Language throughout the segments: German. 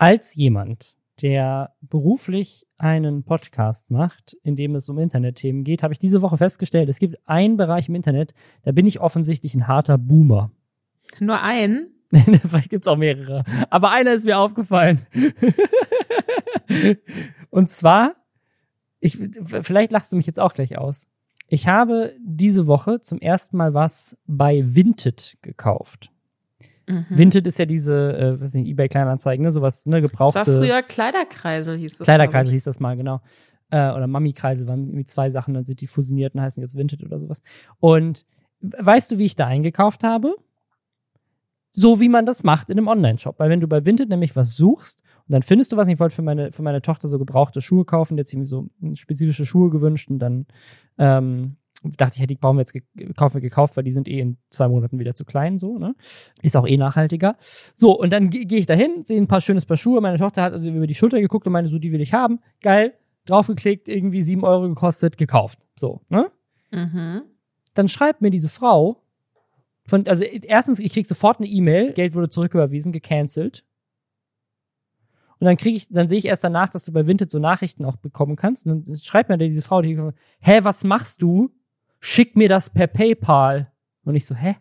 als jemand, der beruflich einen Podcast macht, in dem es um Internetthemen geht, habe ich diese Woche festgestellt, es gibt einen Bereich im Internet, da bin ich offensichtlich ein harter Boomer. Nur einen? Vielleicht gibt es auch mehrere. Aber einer ist mir aufgefallen. Und zwar, ich, vielleicht lachst du mich jetzt auch gleich aus. Ich habe diese Woche zum ersten Mal was bei Vinted gekauft. Mhm. Vinted ist ja diese, äh, was nicht, eBay Kleinanzeigen, ne, sowas, ne, gebrauchte. Das war früher Kleiderkreisel hieß das. Kleiderkreisel hieß das mal, genau. Äh, oder Mami-Kreisel waren irgendwie zwei Sachen, dann sind die fusioniert und heißen jetzt Vinted oder sowas. Und weißt du, wie ich da eingekauft habe? So wie man das macht in einem Online-Shop. Weil wenn du bei Vinted nämlich was suchst und dann findest du was, ich wollte für meine, für meine Tochter so gebrauchte Schuhe kaufen, jetzt irgendwie so spezifische Schuhe gewünscht und dann ähm, dachte ich, hätte die brauchen wir jetzt gekauft, wir gekauft, weil die sind eh in zwei Monaten wieder zu klein, so, ne? Ist auch eh nachhaltiger. So, und dann gehe ich dahin, sehe ein paar schönes Paar Schuhe. Meine Tochter hat also über die Schulter geguckt und meinte, so, die will ich haben. Geil, draufgeklickt, irgendwie sieben Euro gekostet, gekauft. So, ne? Mhm. Dann schreibt mir diese Frau, von, also erstens, ich krieg sofort eine E-Mail, Geld wurde zurücküberwiesen, gecancelt. Und dann kriege ich, dann sehe ich erst danach, dass du bei Vinted so Nachrichten auch bekommen kannst. Und dann schreibt mir diese Frau, die, hä, was machst du? Schick mir das per PayPal. Und ich so, hä?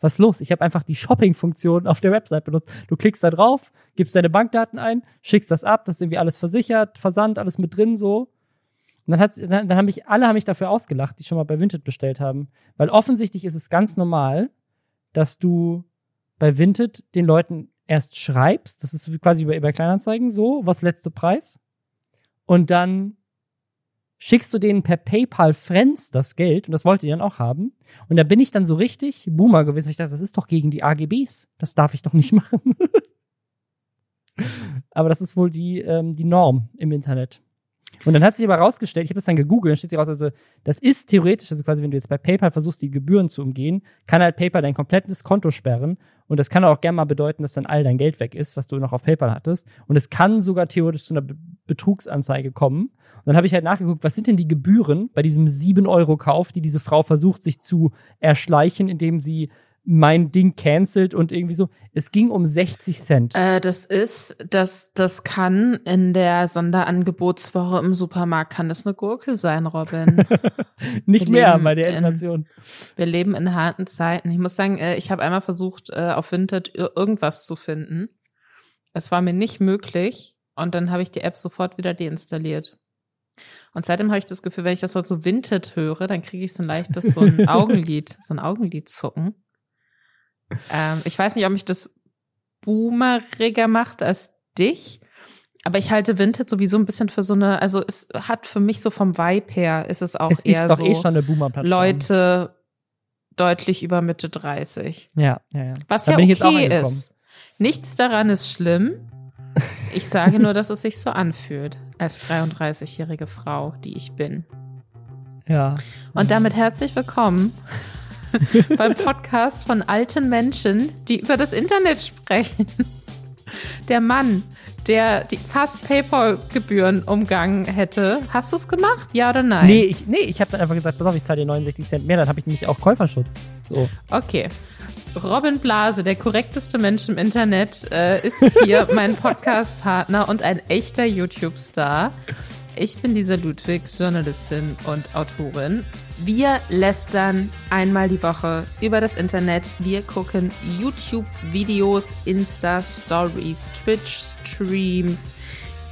Was ist los? Ich habe einfach die Shopping-Funktion auf der Website benutzt. Du klickst da drauf, gibst deine Bankdaten ein, schickst das ab, das ist irgendwie alles versichert, Versand, alles mit drin so. Und dann, hat, dann, dann haben mich, alle haben mich dafür ausgelacht, die schon mal bei Vinted bestellt haben. Weil offensichtlich ist es ganz normal, dass du bei Vinted den Leuten erst schreibst, das ist quasi über, über Kleinanzeigen so, was letzte Preis. Und dann schickst du denen per PayPal Friends das Geld und das wollte die dann auch haben. Und da bin ich dann so richtig Boomer gewesen, weil ich dachte, das ist doch gegen die AGBs. Das darf ich doch nicht machen. aber das ist wohl die, ähm, die Norm im Internet. Und dann hat sich aber rausgestellt, ich habe das dann gegoogelt, dann steht sich raus, also das ist theoretisch, also quasi, wenn du jetzt bei PayPal versuchst, die Gebühren zu umgehen, kann halt PayPal dein komplettes Konto sperren. Und das kann auch gerne mal bedeuten, dass dann all dein Geld weg ist, was du noch auf PayPal hattest. Und es kann sogar theoretisch zu einer Betrugsanzeige kommen. Und dann habe ich halt nachgeguckt, was sind denn die Gebühren bei diesem 7-Euro-Kauf, die diese Frau versucht, sich zu erschleichen, indem sie mein Ding cancelt und irgendwie so. Es ging um 60 Cent. Äh, das ist, das, das kann in der Sonderangebotswoche im Supermarkt, kann das eine Gurke sein, Robin. Nicht wir mehr bei der Inflation. In, wir leben in harten Zeiten. Ich muss sagen, äh, ich habe einmal versucht, äh, auf Vinted irgendwas zu finden. Es war mir nicht möglich und dann habe ich die App sofort wieder deinstalliert. Und seitdem habe ich das Gefühl, wenn ich das Wort so Vinted höre, dann kriege ich so ein leichtes so ein Augenlid, so ein Augenlid zucken. Ähm, ich weiß nicht, ob mich das boomeriger macht als dich. Aber ich halte Vinted sowieso ein bisschen für so eine, also es hat für mich so vom Vibe her, ist es auch es eher ist doch so eh schon eine Boomer Leute deutlich über Mitte 30. Ja, ja, ja. Was da ja okay ist. Nichts daran ist schlimm. Ich sage nur, dass es sich so anfühlt als 33-jährige Frau, die ich bin. Ja. Und damit herzlich willkommen beim Podcast von alten Menschen, die über das Internet sprechen. Der Mann, der die fast PayPal-Gebühren umgangen hätte. Hast du es gemacht? Ja oder nein? Nee, ich, nee, ich habe dann einfach gesagt, pass auf, ich zahle dir 69 Cent mehr, dann habe ich nämlich auch Käuferschutz. So. Okay. Robin Blase, der korrekteste Mensch im Internet, äh, ist hier mein Podcast-Partner und ein echter YouTube-Star. Ich bin Lisa Ludwig, Journalistin und Autorin. Wir lästern einmal die Woche über das Internet. Wir gucken YouTube-Videos, Insta-Stories, Twitch-Streams,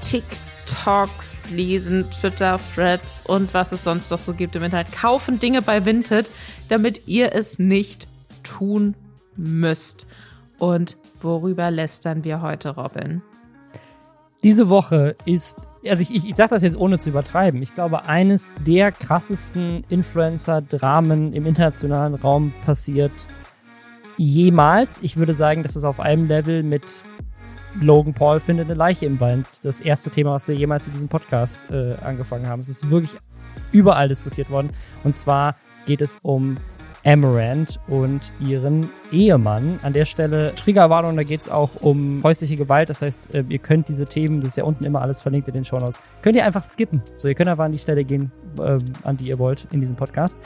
TikToks, lesen Twitter-Threads und was es sonst noch so gibt im Internet. Kaufen Dinge bei Vinted, damit ihr es nicht tun müsst. Und worüber lästern wir heute, Robin? Diese Woche ist also ich, ich, ich sage das jetzt ohne zu übertreiben. Ich glaube, eines der krassesten Influencer-Dramen im internationalen Raum passiert jemals. Ich würde sagen, das ist auf einem Level mit Logan Paul findet eine Leiche im Wald. Das erste Thema, was wir jemals in diesem Podcast äh, angefangen haben. Es ist wirklich überall diskutiert worden. Und zwar geht es um Amaranth und ihren Ehemann. An der Stelle Triggerwarnung, da geht es auch um häusliche Gewalt. Das heißt, äh, ihr könnt diese Themen, das ist ja unten immer alles verlinkt in den Show Notes, könnt ihr einfach skippen. So, ihr könnt einfach an die Stelle gehen, äh, an die ihr wollt in diesem Podcast.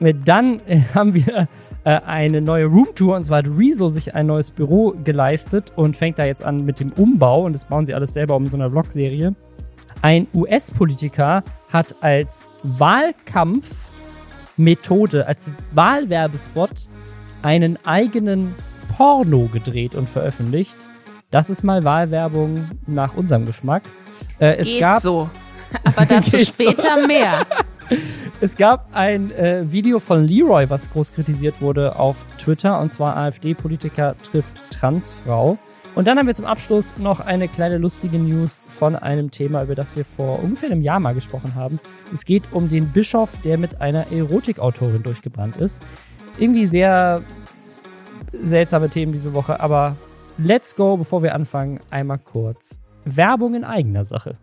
Äh, dann äh, haben wir eine neue Roomtour und zwar hat Rezo sich ein neues Büro geleistet und fängt da jetzt an mit dem Umbau und das bauen sie alles selber um so einer Vlog-Serie. Ein US-Politiker hat als Wahlkampfmethode, als Wahlwerbespot einen eigenen Porno gedreht und veröffentlicht. Das ist mal Wahlwerbung nach unserem Geschmack. Äh, es Geht gab so. Aber dazu später so. mehr. Es gab ein äh, Video von Leroy, was groß kritisiert wurde auf Twitter, und zwar AfD-Politiker trifft Transfrau. Und dann haben wir zum Abschluss noch eine kleine lustige News von einem Thema, über das wir vor ungefähr einem Jahr mal gesprochen haben. Es geht um den Bischof, der mit einer Erotikautorin durchgebrannt ist. Irgendwie sehr seltsame Themen diese Woche, aber let's go, bevor wir anfangen, einmal kurz Werbung in eigener Sache.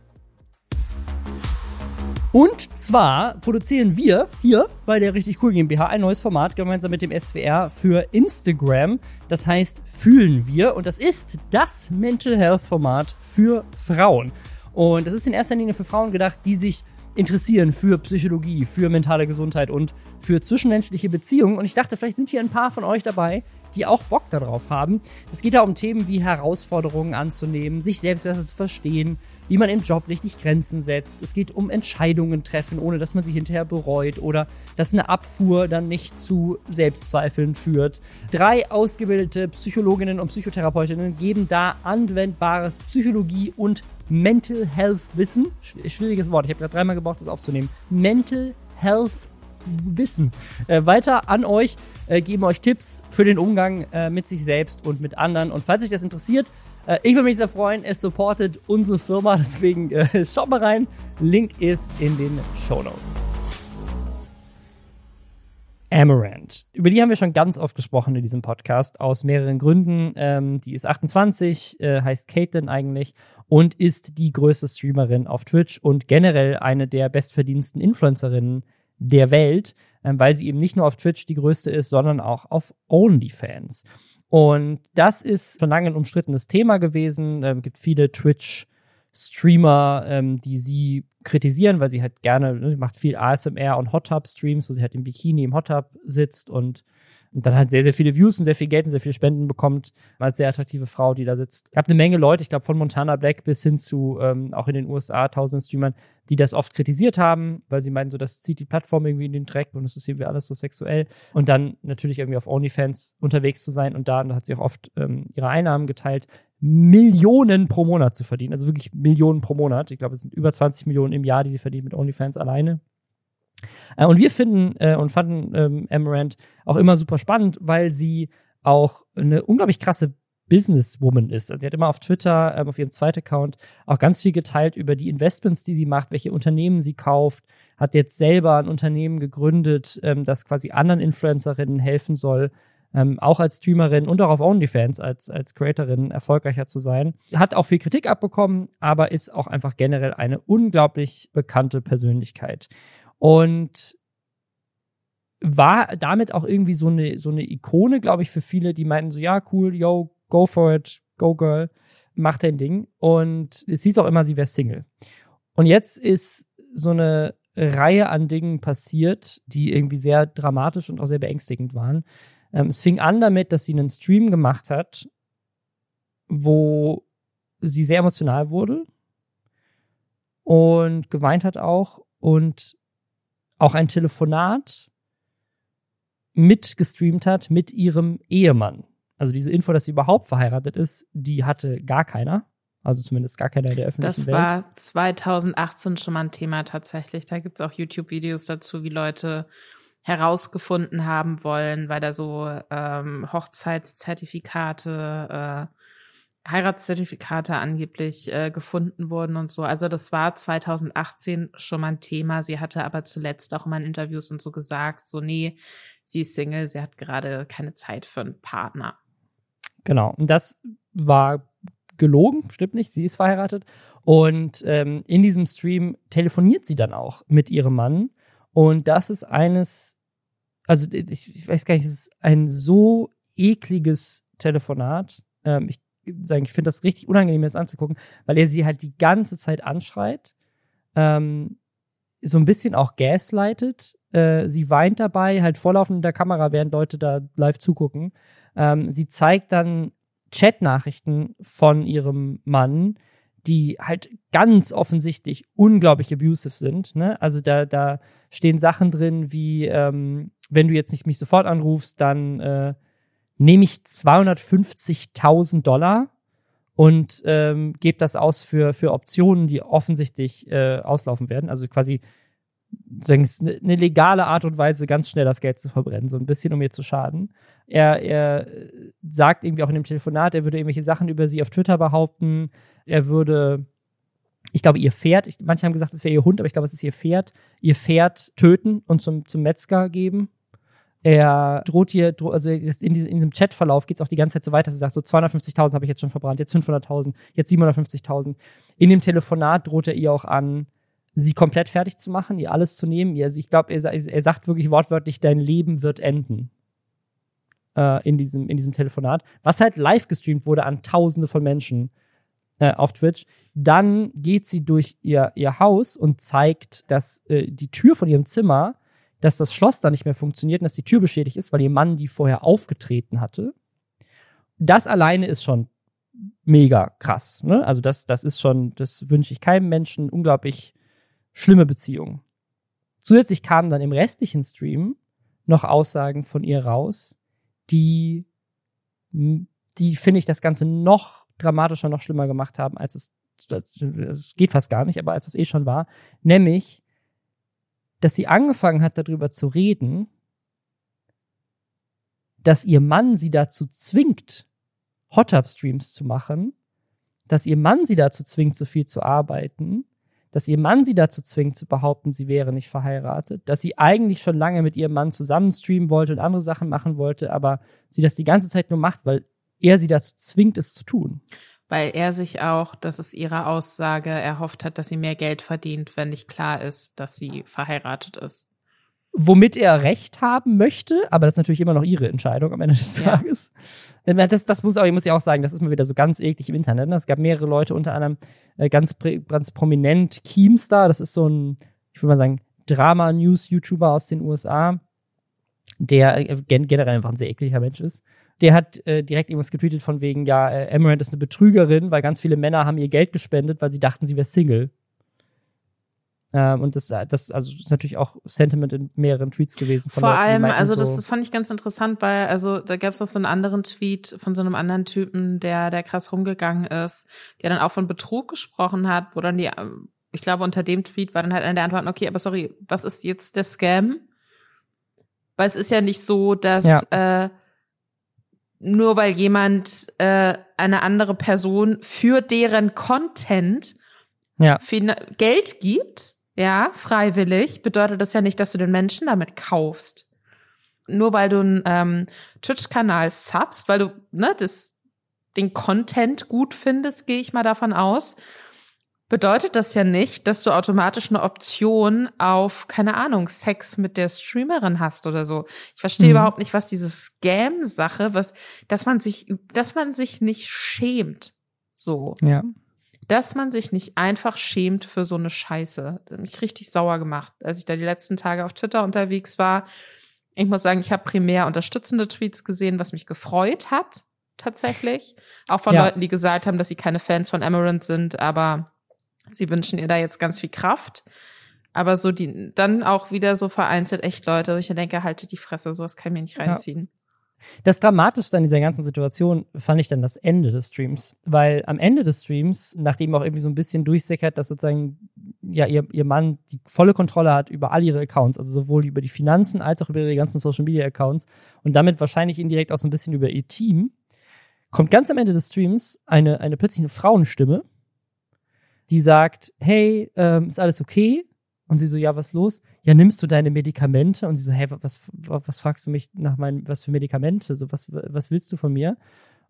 Und zwar produzieren wir hier bei der Richtig Cool GmbH ein neues Format gemeinsam mit dem SWR für Instagram. Das heißt Fühlen wir. Und das ist das Mental Health Format für Frauen. Und das ist in erster Linie für Frauen gedacht, die sich interessieren für Psychologie, für mentale Gesundheit und für zwischenmenschliche Beziehungen. Und ich dachte, vielleicht sind hier ein paar von euch dabei, die auch Bock darauf haben. Es geht da um Themen wie Herausforderungen anzunehmen, sich selbst besser zu verstehen, wie man im Job richtig Grenzen setzt. Es geht um Entscheidungen treffen, ohne dass man sie hinterher bereut oder dass eine Abfuhr dann nicht zu Selbstzweifeln führt. Drei ausgebildete Psychologinnen und Psychotherapeutinnen geben da anwendbares Psychologie und Mental Health Wissen. Schwieriges Wort, ich habe gerade dreimal gebraucht, das aufzunehmen. Mental Health Wissen. Äh, weiter an euch, äh, geben euch Tipps für den Umgang äh, mit sich selbst und mit anderen. Und falls euch das interessiert, äh, ich würde mich sehr freuen, es supportet unsere Firma, deswegen äh, schaut mal rein. Link ist in den Show Notes. Amaranth. Über die haben wir schon ganz oft gesprochen in diesem Podcast, aus mehreren Gründen. Ähm, die ist 28, äh, heißt Caitlin eigentlich und ist die größte Streamerin auf Twitch und generell eine der bestverdiensten Influencerinnen der Welt, ähm, weil sie eben nicht nur auf Twitch die größte ist, sondern auch auf OnlyFans. Und das ist schon lange ein umstrittenes Thema gewesen. Es ähm, gibt viele Twitch-Streamer, ähm, die sie kritisieren, weil sie halt gerne, ne, sie macht viel ASMR und Hot Tub Streams, wo sie halt im Bikini im Hot Tub sitzt und und dann halt sehr, sehr viele Views und sehr viel Geld und sehr viele Spenden bekommt, als sehr attraktive Frau, die da sitzt. Ich habe eine Menge Leute, ich glaube von Montana Black bis hin zu ähm, auch in den USA tausend Streamern, die das oft kritisiert haben, weil sie meinen, so das zieht die Plattform irgendwie in den Dreck und es ist irgendwie alles so sexuell. Und dann natürlich irgendwie auf OnlyFans unterwegs zu sein und da, und da hat sie auch oft ähm, ihre Einnahmen geteilt, Millionen pro Monat zu verdienen. Also wirklich Millionen pro Monat. Ich glaube, es sind über 20 Millionen im Jahr, die sie verdient mit OnlyFans alleine. Äh, und wir finden äh, und fanden ähm, Amaranth auch immer super spannend, weil sie auch eine unglaublich krasse Businesswoman ist. Also sie hat immer auf Twitter, ähm, auf ihrem zweiten Account, auch ganz viel geteilt über die Investments, die sie macht, welche Unternehmen sie kauft, hat jetzt selber ein Unternehmen gegründet, ähm, das quasi anderen Influencerinnen helfen soll, ähm, auch als Streamerin und auch auf OnlyFans als, als Creatorin erfolgreicher zu sein. Hat auch viel Kritik abbekommen, aber ist auch einfach generell eine unglaublich bekannte Persönlichkeit. Und war damit auch irgendwie so eine, so eine Ikone, glaube ich, für viele, die meinten so, ja, cool, yo, go for it, go girl, mach dein Ding. Und es hieß auch immer, sie wäre Single. Und jetzt ist so eine Reihe an Dingen passiert, die irgendwie sehr dramatisch und auch sehr beängstigend waren. Ähm, es fing an damit, dass sie einen Stream gemacht hat, wo sie sehr emotional wurde und geweint hat auch und auch ein Telefonat mitgestreamt hat mit ihrem Ehemann. Also diese Info, dass sie überhaupt verheiratet ist, die hatte gar keiner. Also zumindest gar keiner der öffentlichen das Welt. Das war 2018 schon mal ein Thema tatsächlich. Da gibt es auch YouTube-Videos dazu, wie Leute herausgefunden haben wollen, weil da so ähm, Hochzeitszertifikate äh, Heiratszertifikate angeblich äh, gefunden wurden und so. Also das war 2018 schon mal ein Thema. Sie hatte aber zuletzt auch immer in Interviews und so gesagt, so nee, sie ist Single, sie hat gerade keine Zeit für einen Partner. Genau, und das war gelogen, stimmt nicht, sie ist verheiratet. Und ähm, in diesem Stream telefoniert sie dann auch mit ihrem Mann. Und das ist eines also ich, ich weiß gar nicht, es ist ein so ekliges Telefonat. Ähm, ich sagen, ich finde das richtig unangenehm, das anzugucken, weil er sie halt die ganze Zeit anschreit, ähm, so ein bisschen auch gaslightet. Äh, sie weint dabei, halt vorlaufend in der Kamera, während Leute da live zugucken. Ähm, sie zeigt dann Chatnachrichten von ihrem Mann, die halt ganz offensichtlich unglaublich abusive sind. Ne? Also da, da stehen Sachen drin wie, ähm, wenn du jetzt nicht mich sofort anrufst, dann äh, nehme ich 250.000 Dollar und ähm, gebe das aus für, für Optionen, die offensichtlich äh, auslaufen werden. Also quasi eine ne legale Art und Weise, ganz schnell das Geld zu verbrennen, so ein bisschen, um ihr zu schaden. Er, er sagt irgendwie auch in dem Telefonat, er würde irgendwelche Sachen über sie auf Twitter behaupten. Er würde, ich glaube, ihr Pferd, ich, manche haben gesagt, es wäre ihr Hund, aber ich glaube, es ist ihr Pferd, ihr Pferd töten und zum, zum Metzger geben. Er droht hier, also in, diesem, in diesem Chatverlauf geht es auch die ganze Zeit so weiter, dass er sagt, so 250.000 habe ich jetzt schon verbrannt, jetzt 500.000, jetzt 750.000. In dem Telefonat droht er ihr auch an, sie komplett fertig zu machen, ihr alles zu nehmen. Also ich glaube, er, er, sagt wirklich wortwörtlich, dein Leben wird enden. Äh, in, diesem, in diesem Telefonat. Was halt live gestreamt wurde an Tausende von Menschen äh, auf Twitch. Dann geht sie durch ihr, ihr Haus und zeigt, dass äh, die Tür von ihrem Zimmer dass das Schloss da nicht mehr funktioniert und dass die Tür beschädigt ist, weil ihr Mann die vorher aufgetreten hatte. Das alleine ist schon mega krass. Ne? Also das, das ist schon, das wünsche ich keinem Menschen, unglaublich schlimme Beziehung. Zusätzlich kamen dann im restlichen Stream noch Aussagen von ihr raus, die, die finde ich das Ganze noch dramatischer, noch schlimmer gemacht haben, als es, es geht fast gar nicht, aber als es eh schon war. Nämlich, dass sie angefangen hat, darüber zu reden, dass ihr Mann sie dazu zwingt, Hot-Up-Streams zu machen, dass ihr Mann sie dazu zwingt, so viel zu arbeiten, dass ihr Mann sie dazu zwingt, zu behaupten, sie wäre nicht verheiratet, dass sie eigentlich schon lange mit ihrem Mann zusammen streamen wollte und andere Sachen machen wollte, aber sie das die ganze Zeit nur macht, weil er sie dazu zwingt, es zu tun weil er sich auch, das ist ihre Aussage, erhofft hat, dass sie mehr Geld verdient, wenn nicht klar ist, dass sie verheiratet ist. Womit er recht haben möchte, aber das ist natürlich immer noch ihre Entscheidung am Ende des ja. Tages. Das, das muss, aber ich muss ja auch sagen, das ist mal wieder so ganz eklig im Internet. Ne? Es gab mehrere Leute, unter anderem äh, ganz, ganz prominent Keemstar, das ist so ein, ich würde mal sagen, Drama-News-YouTuber aus den USA, der äh, generell einfach ein sehr ekliger Mensch ist der hat äh, direkt irgendwas getweetet von wegen, ja, äh, Amaranth ist eine Betrügerin, weil ganz viele Männer haben ihr Geld gespendet, weil sie dachten, sie wäre Single. Ähm, und das, das also ist natürlich auch Sentiment in mehreren Tweets gewesen. Vor Leuten, allem, also so das, das fand ich ganz interessant, weil also da gab es auch so einen anderen Tweet von so einem anderen Typen, der der krass rumgegangen ist, der dann auch von Betrug gesprochen hat, wo dann die, ich glaube unter dem Tweet war dann halt eine der Antworten, okay, aber sorry, was ist jetzt der Scam? Weil es ist ja nicht so, dass ja. äh, nur weil jemand äh, eine andere Person für deren Content ja. Geld gibt, ja, freiwillig, bedeutet das ja nicht, dass du den Menschen damit kaufst. Nur weil du einen ähm, Twitch-Kanal subst, weil du ne, das, den Content gut findest, gehe ich mal davon aus, bedeutet das ja nicht, dass du automatisch eine Option auf, keine Ahnung, Sex mit der Streamerin hast oder so. Ich verstehe mhm. überhaupt nicht, was diese Scam-Sache, was, dass man sich, dass man sich nicht schämt. So. Ja. Dass man sich nicht einfach schämt für so eine Scheiße. Das hat mich richtig sauer gemacht, als ich da die letzten Tage auf Twitter unterwegs war. Ich muss sagen, ich habe primär unterstützende Tweets gesehen, was mich gefreut hat, tatsächlich. Auch von ja. Leuten, die gesagt haben, dass sie keine Fans von Amaranth sind, aber Sie wünschen ihr da jetzt ganz viel Kraft. Aber so die, dann auch wieder so vereinzelt echt Leute, wo ich denke, halte die Fresse, sowas kann ich mir nicht reinziehen. Ja. Das Dramatischste an dieser ganzen Situation fand ich dann das Ende des Streams, weil am Ende des Streams, nachdem auch irgendwie so ein bisschen durchsickert, dass sozusagen ja ihr, ihr Mann die volle Kontrolle hat über all ihre Accounts, also sowohl über die Finanzen als auch über ihre ganzen Social Media Accounts und damit wahrscheinlich indirekt auch so ein bisschen über ihr Team, kommt ganz am Ende des Streams eine, eine plötzlich eine Frauenstimme, die sagt, hey, ähm, ist alles okay? Und sie so, ja, was los? Ja, nimmst du deine Medikamente? Und sie so, hey, was, was fragst du mich nach meinen, was für Medikamente? So, was, was willst du von mir?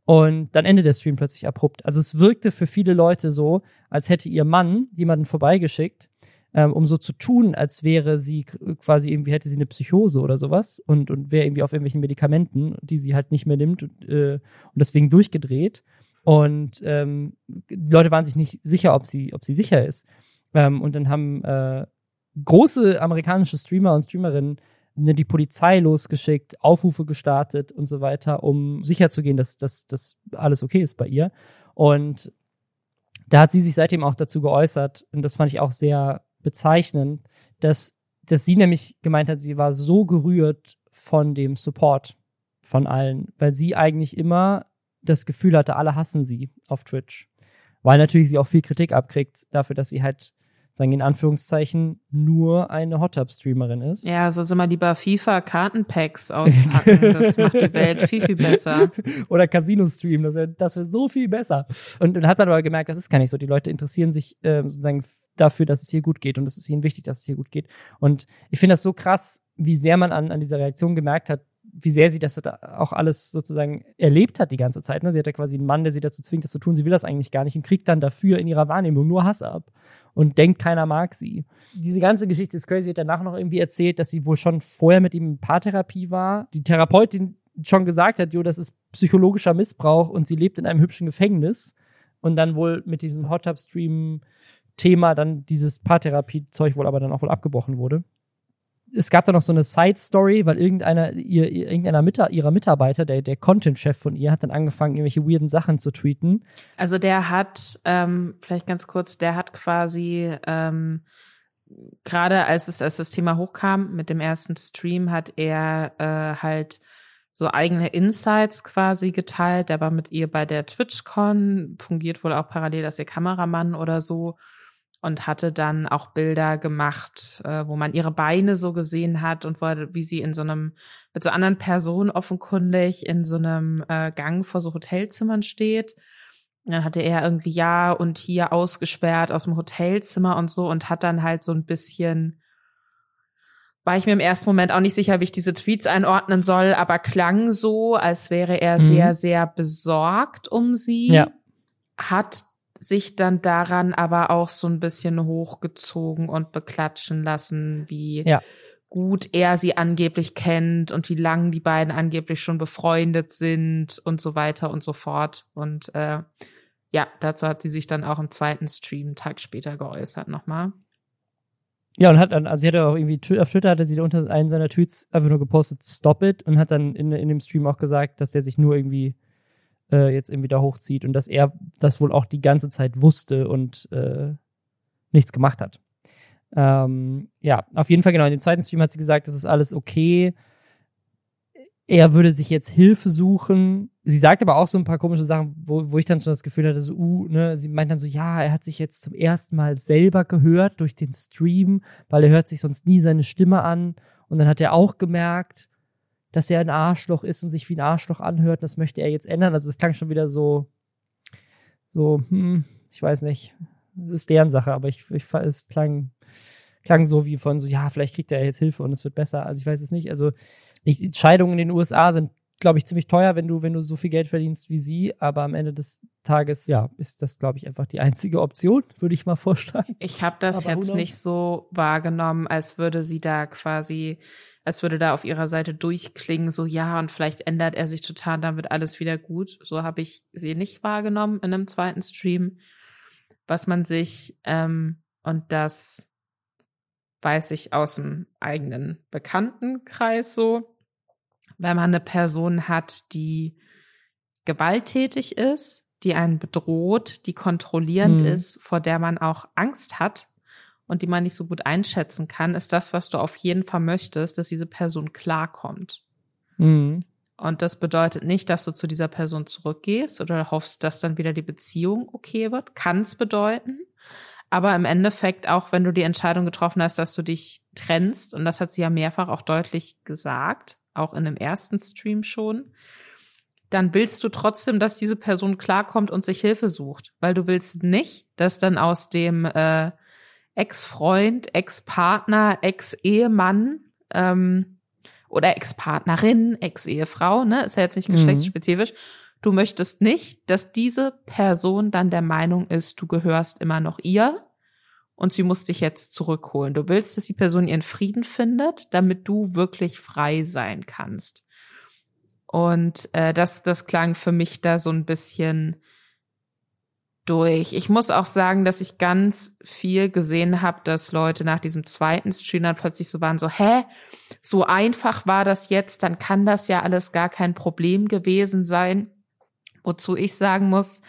Und dann endet der Stream plötzlich abrupt. Also es wirkte für viele Leute so, als hätte ihr Mann jemanden vorbeigeschickt, ähm, um so zu tun, als wäre sie quasi irgendwie, hätte sie eine Psychose oder sowas und, und wäre irgendwie auf irgendwelchen Medikamenten, die sie halt nicht mehr nimmt und, äh, und deswegen durchgedreht. Und ähm, Leute waren sich nicht sicher, ob sie, ob sie sicher ist. Ähm, und dann haben äh, große amerikanische Streamer und Streamerinnen ne, die Polizei losgeschickt, Aufrufe gestartet und so weiter, um sicherzugehen, dass, dass, dass alles okay ist bei ihr. Und da hat sie sich seitdem auch dazu geäußert, und das fand ich auch sehr bezeichnend, dass, dass sie nämlich gemeint hat, sie war so gerührt von dem Support von allen, weil sie eigentlich immer das Gefühl hatte, alle hassen sie auf Twitch. Weil natürlich sie auch viel Kritik abkriegt dafür, dass sie halt sagen in Anführungszeichen, nur eine Hot Tub Streamerin ist. Ja, so sind wir lieber FIFA-Kartenpacks auspacken. Das macht die Welt viel, viel besser. Oder Casino-Stream, das wäre das wär so viel besser. Und dann hat man aber gemerkt, das ist gar nicht so. Die Leute interessieren sich äh, sozusagen dafür, dass es hier gut geht und es ist ihnen wichtig, dass es hier gut geht. Und ich finde das so krass, wie sehr man an, an dieser Reaktion gemerkt hat, wie sehr sie das auch alles sozusagen erlebt hat die ganze Zeit. Ne? Sie hat ja quasi einen Mann, der sie dazu zwingt, das zu tun. Sie will das eigentlich gar nicht und kriegt dann dafür in ihrer Wahrnehmung nur Hass ab und denkt, keiner mag sie. Diese ganze Geschichte ist crazy. Sie hat danach noch irgendwie erzählt, dass sie wohl schon vorher mit ihm in Paartherapie war. Die Therapeutin schon gesagt hat, jo, das ist psychologischer Missbrauch und sie lebt in einem hübschen Gefängnis. Und dann wohl mit diesem Hot Tub Stream Thema dann dieses Paartherapie-Zeug wohl aber dann auch wohl abgebrochen wurde es gab da noch so eine Side-Story, weil irgendeiner, ihr, irgendeiner Mita ihrer Mitarbeiter, der, der Content-Chef von ihr, hat dann angefangen, irgendwelche weirden Sachen zu tweeten. Also der hat, ähm, vielleicht ganz kurz, der hat quasi ähm, gerade als es als das Thema hochkam mit dem ersten Stream, hat er äh, halt so eigene Insights quasi geteilt. Der war mit ihr bei der TwitchCon, fungiert wohl auch parallel als ihr Kameramann oder so und hatte dann auch Bilder gemacht, äh, wo man ihre Beine so gesehen hat und wo, wie sie in so einem, mit so anderen Personen offenkundig in so einem äh, Gang vor so Hotelzimmern steht. Und dann hatte er irgendwie ja und hier ausgesperrt aus dem Hotelzimmer und so und hat dann halt so ein bisschen, war ich mir im ersten Moment auch nicht sicher, wie ich diese Tweets einordnen soll, aber klang so, als wäre er mhm. sehr, sehr besorgt um sie. Ja. Hat sich dann daran aber auch so ein bisschen hochgezogen und beklatschen lassen, wie ja. gut er sie angeblich kennt und wie lang die beiden angeblich schon befreundet sind und so weiter und so fort. Und äh, ja, dazu hat sie sich dann auch im zweiten Stream einen Tag später geäußert nochmal. Ja, und hat dann, also sie hatte auch irgendwie, auf Twitter hatte sie unter einen seiner Tweets einfach nur gepostet, stop it, und hat dann in, in dem Stream auch gesagt, dass er sich nur irgendwie äh, jetzt irgendwie da hochzieht und dass er das wohl auch die ganze Zeit wusste und äh, nichts gemacht hat. Ähm, ja, auf jeden Fall genau. In dem zweiten Stream hat sie gesagt, das ist alles okay. Er würde sich jetzt Hilfe suchen. Sie sagt aber auch so ein paar komische Sachen, wo, wo ich dann schon das Gefühl hatte, so, uh, ne, sie meint dann so, ja, er hat sich jetzt zum ersten Mal selber gehört durch den Stream, weil er hört sich sonst nie seine Stimme an. Und dann hat er auch gemerkt, dass er ein Arschloch ist und sich wie ein Arschloch anhört. Das möchte er jetzt ändern. Also es klang schon wieder so, so, hm, ich weiß nicht. Das ist deren Sache, aber ich, ich es klang, klang so wie von so, ja, vielleicht kriegt er jetzt Hilfe und es wird besser. Also ich weiß es nicht. Also ich, Scheidungen in den USA sind, glaube ich, ziemlich teuer, wenn du, wenn du so viel Geld verdienst wie sie, aber am Ende des Tages, ja, ist das, glaube ich, einfach die einzige Option, würde ich mal vorschlagen. Ich habe das aber jetzt nicht so wahrgenommen, als würde sie da quasi als würde da auf ihrer Seite durchklingen, so ja, und vielleicht ändert er sich total, dann wird alles wieder gut. So habe ich sie nicht wahrgenommen in einem zweiten Stream. Was man sich, ähm, und das weiß ich aus dem eigenen Bekanntenkreis so, wenn man eine Person hat, die gewalttätig ist, die einen bedroht, die kontrollierend mhm. ist, vor der man auch Angst hat, und die man nicht so gut einschätzen kann, ist das, was du auf jeden Fall möchtest, dass diese Person klarkommt. Mhm. Und das bedeutet nicht, dass du zu dieser Person zurückgehst oder hoffst, dass dann wieder die Beziehung okay wird. Kann es bedeuten. Aber im Endeffekt, auch wenn du die Entscheidung getroffen hast, dass du dich trennst, und das hat sie ja mehrfach auch deutlich gesagt, auch in dem ersten Stream schon, dann willst du trotzdem, dass diese Person klarkommt und sich Hilfe sucht. Weil du willst nicht, dass dann aus dem äh, Ex-Freund, Ex-Partner, Ex-Ehemann ähm, oder Ex-Partnerin, Ex-Ehefrau, ne, ist ja jetzt nicht mhm. geschlechtsspezifisch. Mhm. Du möchtest nicht, dass diese Person dann der Meinung ist, du gehörst immer noch ihr und sie muss dich jetzt zurückholen. Du willst, dass die Person ihren Frieden findet, damit du wirklich frei sein kannst. Und äh, das, das klang für mich da so ein bisschen durch. Ich muss auch sagen, dass ich ganz viel gesehen habe, dass Leute nach diesem zweiten Stream dann plötzlich so waren, so, hä, so einfach war das jetzt, dann kann das ja alles gar kein Problem gewesen sein. Wozu ich sagen muss,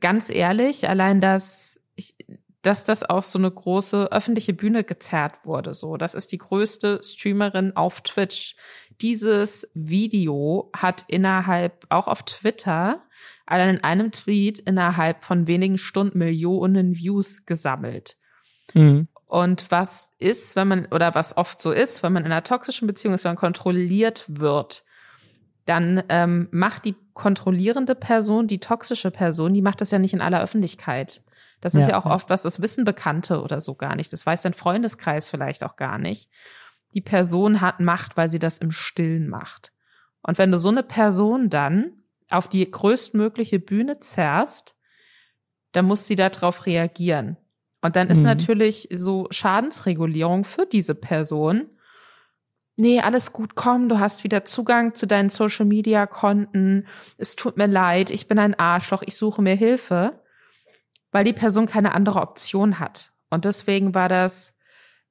ganz ehrlich, allein das, ich, dass das auf so eine große öffentliche Bühne gezerrt wurde. So, das ist die größte Streamerin auf Twitch. Dieses Video hat innerhalb, auch auf Twitter, allein in einem Tweet innerhalb von wenigen Stunden Millionen Views gesammelt. Mhm. Und was ist, wenn man, oder was oft so ist, wenn man in einer toxischen Beziehung ist, wenn man kontrolliert wird, dann ähm, macht die kontrollierende Person, die toxische Person, die macht das ja nicht in aller Öffentlichkeit. Das ist ja, ja auch oft was, das wissen Bekannte oder so gar nicht. Das weiß dein Freundeskreis vielleicht auch gar nicht. Die Person hat Macht, weil sie das im Stillen macht. Und wenn du so eine Person dann auf die größtmögliche Bühne zerrst, dann muss sie darauf reagieren. Und dann ist mhm. natürlich so Schadensregulierung für diese Person. Nee, alles gut, komm, du hast wieder Zugang zu deinen Social Media Konten. Es tut mir leid, ich bin ein Arschloch, ich suche mir Hilfe weil die Person keine andere Option hat. Und deswegen war das,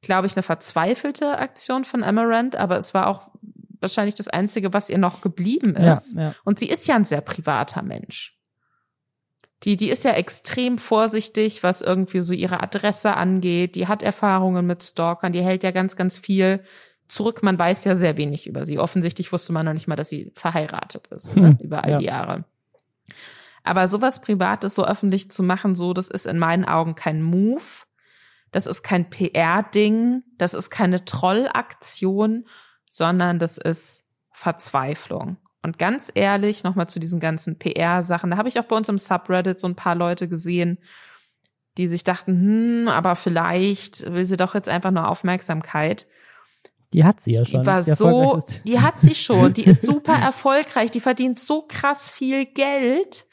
glaube ich, eine verzweifelte Aktion von Amaranth, aber es war auch wahrscheinlich das Einzige, was ihr noch geblieben ist. Ja, ja. Und sie ist ja ein sehr privater Mensch. Die, die ist ja extrem vorsichtig, was irgendwie so ihre Adresse angeht. Die hat Erfahrungen mit Stalkern, die hält ja ganz, ganz viel zurück. Man weiß ja sehr wenig über sie. Offensichtlich wusste man noch nicht mal, dass sie verheiratet ist, hm, ne, über all ja. die Jahre. Aber sowas Privates so öffentlich zu machen, so, das ist in meinen Augen kein Move. Das ist kein PR-Ding. Das ist keine Trollaktion, sondern das ist Verzweiflung. Und ganz ehrlich, nochmal zu diesen ganzen PR-Sachen, da habe ich auch bei uns im Subreddit so ein paar Leute gesehen, die sich dachten, hm, aber vielleicht will sie doch jetzt einfach nur Aufmerksamkeit. Die hat sie ja schon. Die war so, die hat sie schon. Die ist super erfolgreich. Die verdient so krass viel Geld.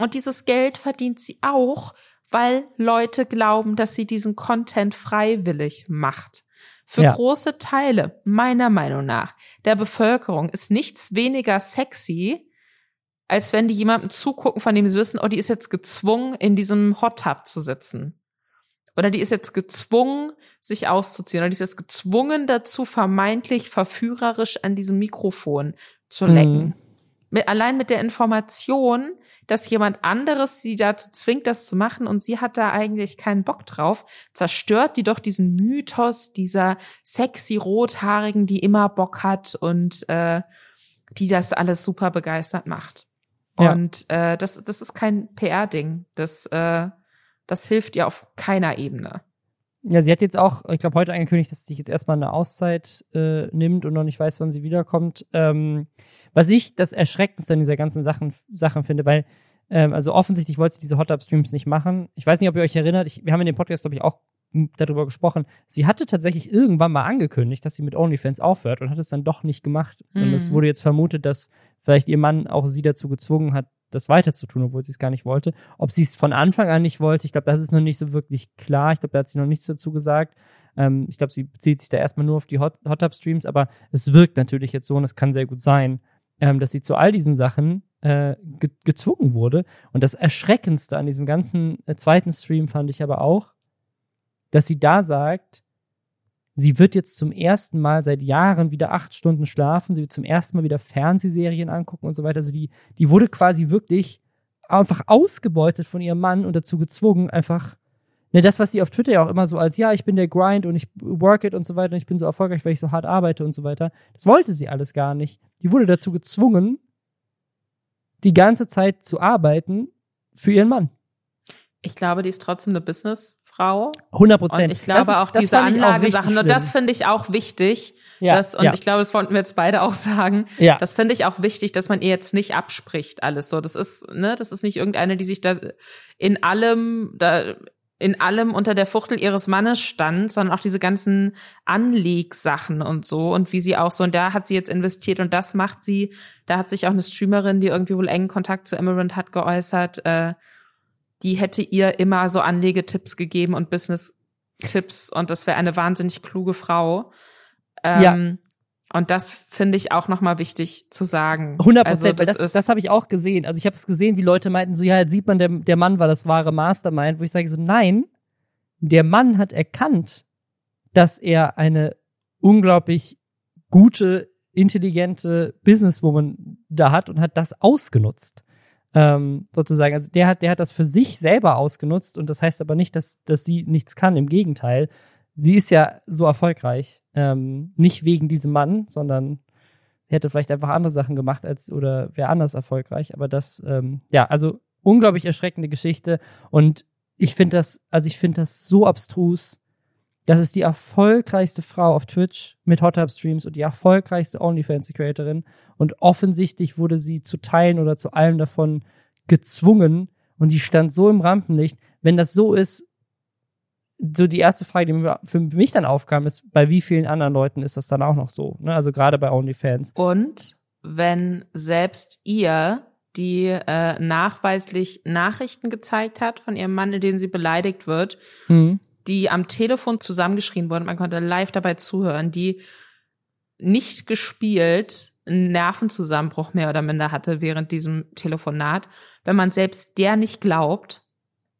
Und dieses Geld verdient sie auch, weil Leute glauben, dass sie diesen Content freiwillig macht. Für ja. große Teile, meiner Meinung nach, der Bevölkerung ist nichts weniger sexy, als wenn die jemandem zugucken, von dem sie wissen, oh, die ist jetzt gezwungen, in diesem Hot Tub zu sitzen. Oder die ist jetzt gezwungen, sich auszuziehen. Oder die ist jetzt gezwungen dazu, vermeintlich verführerisch an diesem Mikrofon zu lecken. Mhm. Mit, allein mit der Information, dass jemand anderes sie dazu zwingt, das zu machen und sie hat da eigentlich keinen Bock drauf, zerstört die doch diesen Mythos dieser sexy Rothaarigen, die immer Bock hat und äh, die das alles super begeistert macht. Ja. Und äh, das, das ist kein PR-Ding. Das, äh, das hilft ihr auf keiner Ebene. Ja, sie hat jetzt auch, ich glaube, heute angekündigt, dass sie sich jetzt erstmal eine Auszeit äh, nimmt und noch nicht weiß, wann sie wiederkommt. Ähm, was ich das Erschreckendste an dieser ganzen Sachen, Sachen finde, weil, ähm, also offensichtlich wollte sie diese Hot Up Streams nicht machen. Ich weiß nicht, ob ihr euch erinnert, ich, wir haben in dem Podcast, glaube ich, auch darüber gesprochen. Sie hatte tatsächlich irgendwann mal angekündigt, dass sie mit OnlyFans aufhört und hat es dann doch nicht gemacht. Mhm. Und es wurde jetzt vermutet, dass vielleicht ihr Mann auch sie dazu gezwungen hat, das weiterzutun, obwohl sie es gar nicht wollte. Ob sie es von Anfang an nicht wollte, ich glaube, das ist noch nicht so wirklich klar. Ich glaube, da hat sie noch nichts dazu gesagt. Ähm, ich glaube, sie bezieht sich da erstmal nur auf die Hot, Hot Tub Streams, aber es wirkt natürlich jetzt so und es kann sehr gut sein, ähm, dass sie zu all diesen Sachen äh, ge gezwungen wurde. Und das Erschreckendste an diesem ganzen äh, zweiten Stream fand ich aber auch, dass sie da sagt, sie wird jetzt zum ersten Mal seit Jahren wieder acht Stunden schlafen, sie wird zum ersten Mal wieder Fernsehserien angucken und so weiter. Also die, die wurde quasi wirklich einfach ausgebeutet von ihrem Mann und dazu gezwungen, einfach ne, das, was sie auf Twitter ja auch immer so als, ja, ich bin der Grind und ich work it und so weiter und ich bin so erfolgreich, weil ich so hart arbeite und so weiter, das wollte sie alles gar nicht. Die wurde dazu gezwungen, die ganze Zeit zu arbeiten für ihren Mann. Ich glaube, die ist trotzdem eine Businessfrau. 100 Prozent. Und ich glaube das, auch diese Anlagesachen, und das finde ich auch wichtig. Ja, dass, und ja. ich glaube, das wollten wir jetzt beide auch sagen. Ja. Das finde ich auch wichtig, dass man ihr jetzt nicht abspricht alles so. Das ist, ne, das ist nicht irgendeine, die sich da in allem, da in allem unter der Fuchtel ihres Mannes stand, sondern auch diese ganzen Anlegsachen und so und wie sie auch so, und da hat sie jetzt investiert und das macht sie. Da hat sich auch eine Streamerin, die irgendwie wohl engen Kontakt zu Emerald hat, geäußert, äh, die hätte ihr immer so Anlegetipps gegeben und Business-Tipps und das wäre eine wahnsinnig kluge Frau. Ähm, ja. Und das finde ich auch nochmal wichtig zu sagen. 100 Prozent, also das, das, das habe ich auch gesehen. Also ich habe es gesehen, wie Leute meinten, so ja, jetzt sieht man, der, der Mann war das wahre Mastermind, wo ich sage so, nein, der Mann hat erkannt, dass er eine unglaublich gute, intelligente Businesswoman da hat und hat das ausgenutzt. Ähm, sozusagen. Also der hat, der hat das für sich selber ausgenutzt und das heißt aber nicht, dass, dass sie nichts kann. Im Gegenteil, sie ist ja so erfolgreich. Ähm, nicht wegen diesem Mann, sondern sie hätte vielleicht einfach andere Sachen gemacht als oder wäre anders erfolgreich. Aber das, ähm, ja, also unglaublich erschreckende Geschichte. Und ich finde das, also ich finde das so abstrus. Das ist die erfolgreichste Frau auf Twitch mit Hot Tub Streams und die erfolgreichste OnlyFans-Creatorin. Und offensichtlich wurde sie zu Teilen oder zu allem davon gezwungen. Und die stand so im Rampenlicht. Wenn das so ist, so die erste Frage, die für mich dann aufkam, ist, bei wie vielen anderen Leuten ist das dann auch noch so? Ne? Also gerade bei OnlyFans. Und wenn selbst ihr, die äh, nachweislich Nachrichten gezeigt hat von ihrem Mann, in denen sie beleidigt wird, mhm. Die am Telefon zusammengeschrien wurden, man konnte live dabei zuhören, die nicht gespielt einen Nervenzusammenbruch mehr oder minder hatte während diesem Telefonat, wenn man selbst der nicht glaubt,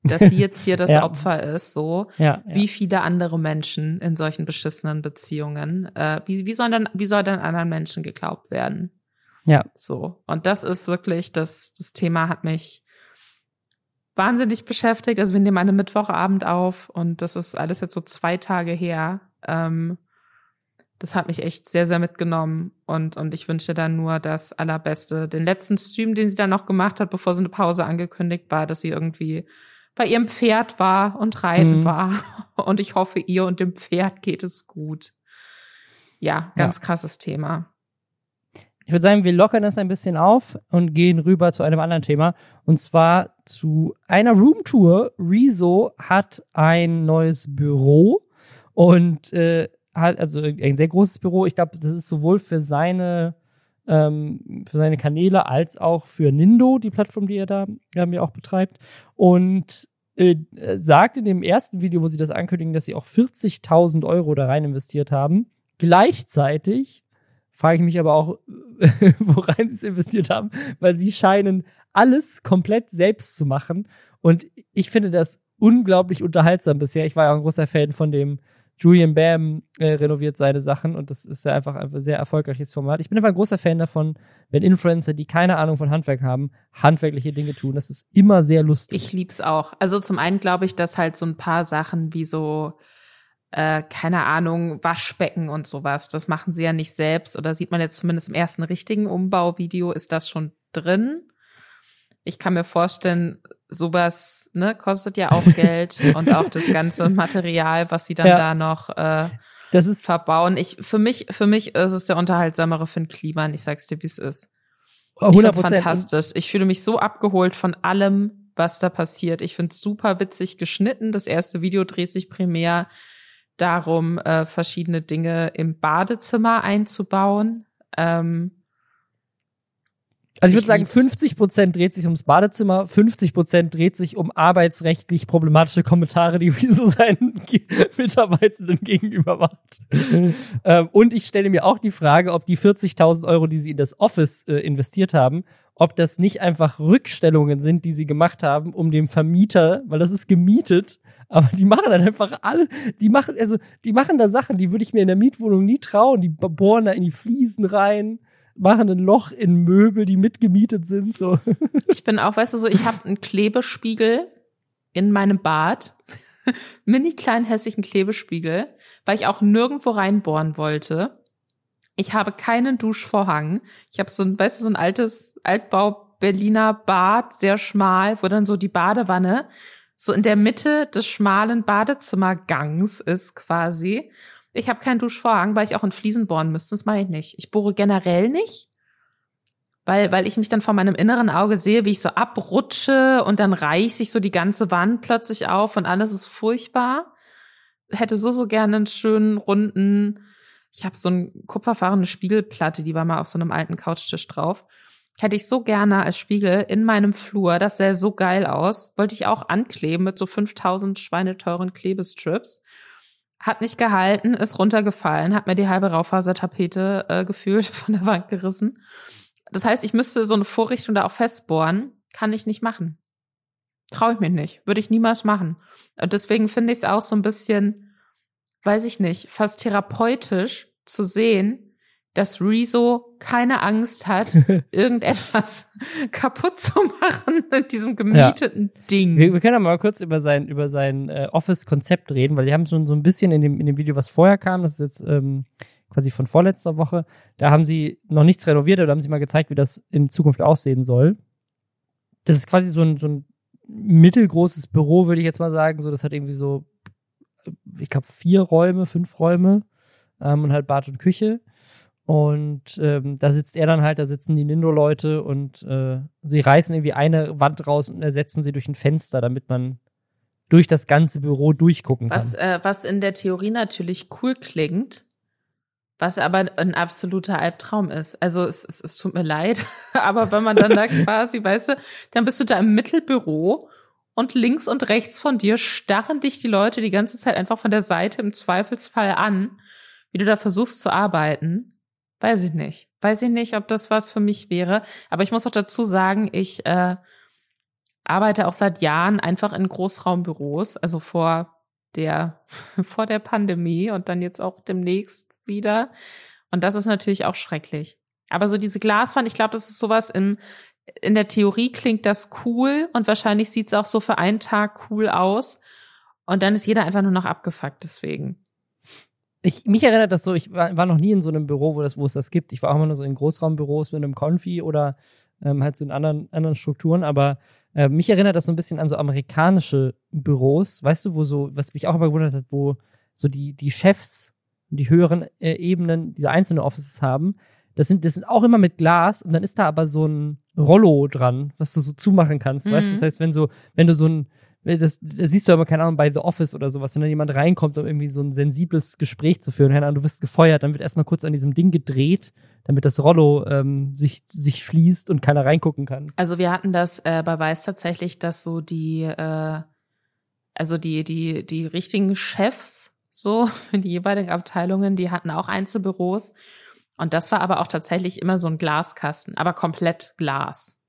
dass sie jetzt hier das ja. Opfer ist, so ja, ja. wie viele andere Menschen in solchen beschissenen Beziehungen. Äh, wie, wie soll dann, wie soll dann anderen Menschen geglaubt werden? Ja. So. Und das ist wirklich, das, das Thema hat mich wahnsinnig beschäftigt. Also wir nehmen einen Mittwochabend auf und das ist alles jetzt so zwei Tage her. Ähm, das hat mich echt sehr, sehr mitgenommen und, und ich wünsche dann nur das Allerbeste. Den letzten Stream, den sie dann noch gemacht hat, bevor so eine Pause angekündigt war, dass sie irgendwie bei ihrem Pferd war und reiten mhm. war. Und ich hoffe, ihr und dem Pferd geht es gut. Ja, ganz ja. krasses Thema. Ich würde sagen, wir lockern das ein bisschen auf und gehen rüber zu einem anderen Thema. Und zwar zu einer Roomtour. Rezo hat ein neues Büro und äh, hat also ein sehr großes Büro. Ich glaube, das ist sowohl für seine ähm, für seine Kanäle als auch für Nindo, die Plattform, die er da ähm, ja auch betreibt. Und äh, sagt in dem ersten Video, wo sie das ankündigen, dass sie auch 40.000 Euro da rein investiert haben. Gleichzeitig frage ich mich aber auch, worein sie es investiert haben, weil sie scheinen alles komplett selbst zu machen. Und ich finde das unglaublich unterhaltsam bisher. Ich war ja auch ein großer Fan von dem Julian Bam äh, renoviert seine Sachen und das ist ja einfach ein sehr erfolgreiches Format. Ich bin einfach ein großer Fan davon, wenn Influencer, die keine Ahnung von Handwerk haben, handwerkliche Dinge tun. Das ist immer sehr lustig. Ich lieb's auch. Also zum einen glaube ich, dass halt so ein paar Sachen wie so äh, keine Ahnung, Waschbecken und sowas, das machen sie ja nicht selbst oder sieht man jetzt zumindest im ersten richtigen Umbauvideo, ist das schon drin. Ich kann mir vorstellen, sowas ne, kostet ja auch Geld und auch das ganze Material, was sie dann ja. da noch äh, das ist verbauen. Ich für mich für mich ist es der unterhaltsamere Finn Kliman. Ich sag's dir, wie es ist. Ich 100%. fantastisch. Ich fühle mich so abgeholt von allem, was da passiert. Ich finde es super witzig geschnitten. Das erste Video dreht sich primär darum, äh, verschiedene Dinge im Badezimmer einzubauen. Ähm, also ich, ich würde sagen, 50 Prozent dreht sich ums Badezimmer, 50 Prozent dreht sich um arbeitsrechtlich problematische Kommentare, die Wieso seinen Mitarbeitenden gegenüber macht. ähm, und ich stelle mir auch die Frage, ob die 40.000 Euro, die sie in das Office äh, investiert haben, ob das nicht einfach Rückstellungen sind, die sie gemacht haben, um dem Vermieter, weil das ist gemietet, aber die machen dann einfach alle, die machen, also, die machen da Sachen, die würde ich mir in der Mietwohnung nie trauen. Die bohren da in die Fliesen rein, machen ein Loch in Möbel, die mitgemietet sind, so. Ich bin auch, weißt du, so, ich habe einen Klebespiegel in meinem Bad. Mini kleinen hässlichen Klebespiegel, weil ich auch nirgendwo reinbohren wollte. Ich habe keinen Duschvorhang. Ich habe so ein, weißt du, so ein altes Altbau Berliner Bad, sehr schmal, wo dann so die Badewanne so in der Mitte des schmalen Badezimmergangs ist quasi. Ich habe keinen Duschvorhang, weil ich auch in Fliesen bohren müsste. Das mache ich nicht. Ich bohre generell nicht, weil, weil ich mich dann vor meinem inneren Auge sehe, wie ich so abrutsche und dann reicht sich so die ganze Wand plötzlich auf und alles ist furchtbar. Hätte so, so gerne einen schönen, runden, ich habe so eine kupferfahrene Spiegelplatte, die war mal auf so einem alten Couchtisch drauf. Hätte ich so gerne als Spiegel in meinem Flur. Das sähe so geil aus. Wollte ich auch ankleben mit so 5000 schweineteuren Klebestrips. Hat nicht gehalten, ist runtergefallen, hat mir die halbe Raufasertapete äh, gefühlt von der Wand gerissen. Das heißt, ich müsste so eine Vorrichtung da auch festbohren. Kann ich nicht machen. Traue ich mir nicht. Würde ich niemals machen. Und deswegen finde ich es auch so ein bisschen, weiß ich nicht, fast therapeutisch zu sehen, dass Rezo keine Angst hat, irgendetwas kaputt zu machen in diesem gemieteten ja. Ding. Wir, wir, können ja mal kurz über sein, über sein äh, Office-Konzept reden, weil die haben schon so ein bisschen in dem, in dem Video, was vorher kam, das ist jetzt ähm, quasi von vorletzter Woche, da haben sie noch nichts renoviert, aber haben sie mal gezeigt, wie das in Zukunft aussehen soll. Das ist quasi so ein, so ein mittelgroßes Büro, würde ich jetzt mal sagen. So, das hat irgendwie so, ich glaube, vier Räume, fünf Räume ähm, und halt Bad und Küche. Und ähm, da sitzt er dann halt, da sitzen die Nindo-Leute und äh, sie reißen irgendwie eine Wand raus und ersetzen sie durch ein Fenster, damit man durch das ganze Büro durchgucken kann. Was, äh, was in der Theorie natürlich cool klingt, was aber ein absoluter Albtraum ist. Also es, es, es tut mir leid, aber wenn man dann da quasi, weißt du, dann bist du da im Mittelbüro und links und rechts von dir starren dich die Leute die ganze Zeit einfach von der Seite im Zweifelsfall an, wie du da versuchst zu arbeiten. Weiß ich nicht. Weiß ich nicht, ob das was für mich wäre. Aber ich muss auch dazu sagen, ich äh, arbeite auch seit Jahren einfach in Großraumbüros, also vor der vor der Pandemie und dann jetzt auch demnächst wieder. Und das ist natürlich auch schrecklich. Aber so diese Glaswand, ich glaube, das ist sowas in in der Theorie klingt das cool und wahrscheinlich sieht es auch so für einen Tag cool aus. Und dann ist jeder einfach nur noch abgefuckt deswegen ich, mich erinnert das so, ich war, war, noch nie in so einem Büro, wo, das, wo es das gibt. Ich war auch immer nur so in Großraumbüros mit einem Konfi oder ähm, halt so in anderen, anderen Strukturen, aber äh, mich erinnert das so ein bisschen an so amerikanische Büros, weißt du, wo so, was mich auch immer gewundert hat, wo so die, die Chefs, die höheren äh, Ebenen diese einzelnen Offices haben. Das sind, das sind auch immer mit Glas und dann ist da aber so ein Rollo dran, was du so zumachen kannst, mhm. weißt du? Das heißt, wenn so, wenn du so ein, das, das siehst du aber, keine Ahnung, bei The Office oder sowas, wenn dann jemand reinkommt, um irgendwie so ein sensibles Gespräch zu führen, keine Ahnung, du wirst gefeuert, dann wird erstmal kurz an diesem Ding gedreht, damit das Rollo ähm, sich, sich schließt und keiner reingucken kann. Also wir hatten das äh, bei Weiß tatsächlich, dass so die, äh, also die, die, die richtigen Chefs so für die jeweiligen Abteilungen, die hatten auch Einzelbüros. Und das war aber auch tatsächlich immer so ein Glaskasten, aber komplett Glas.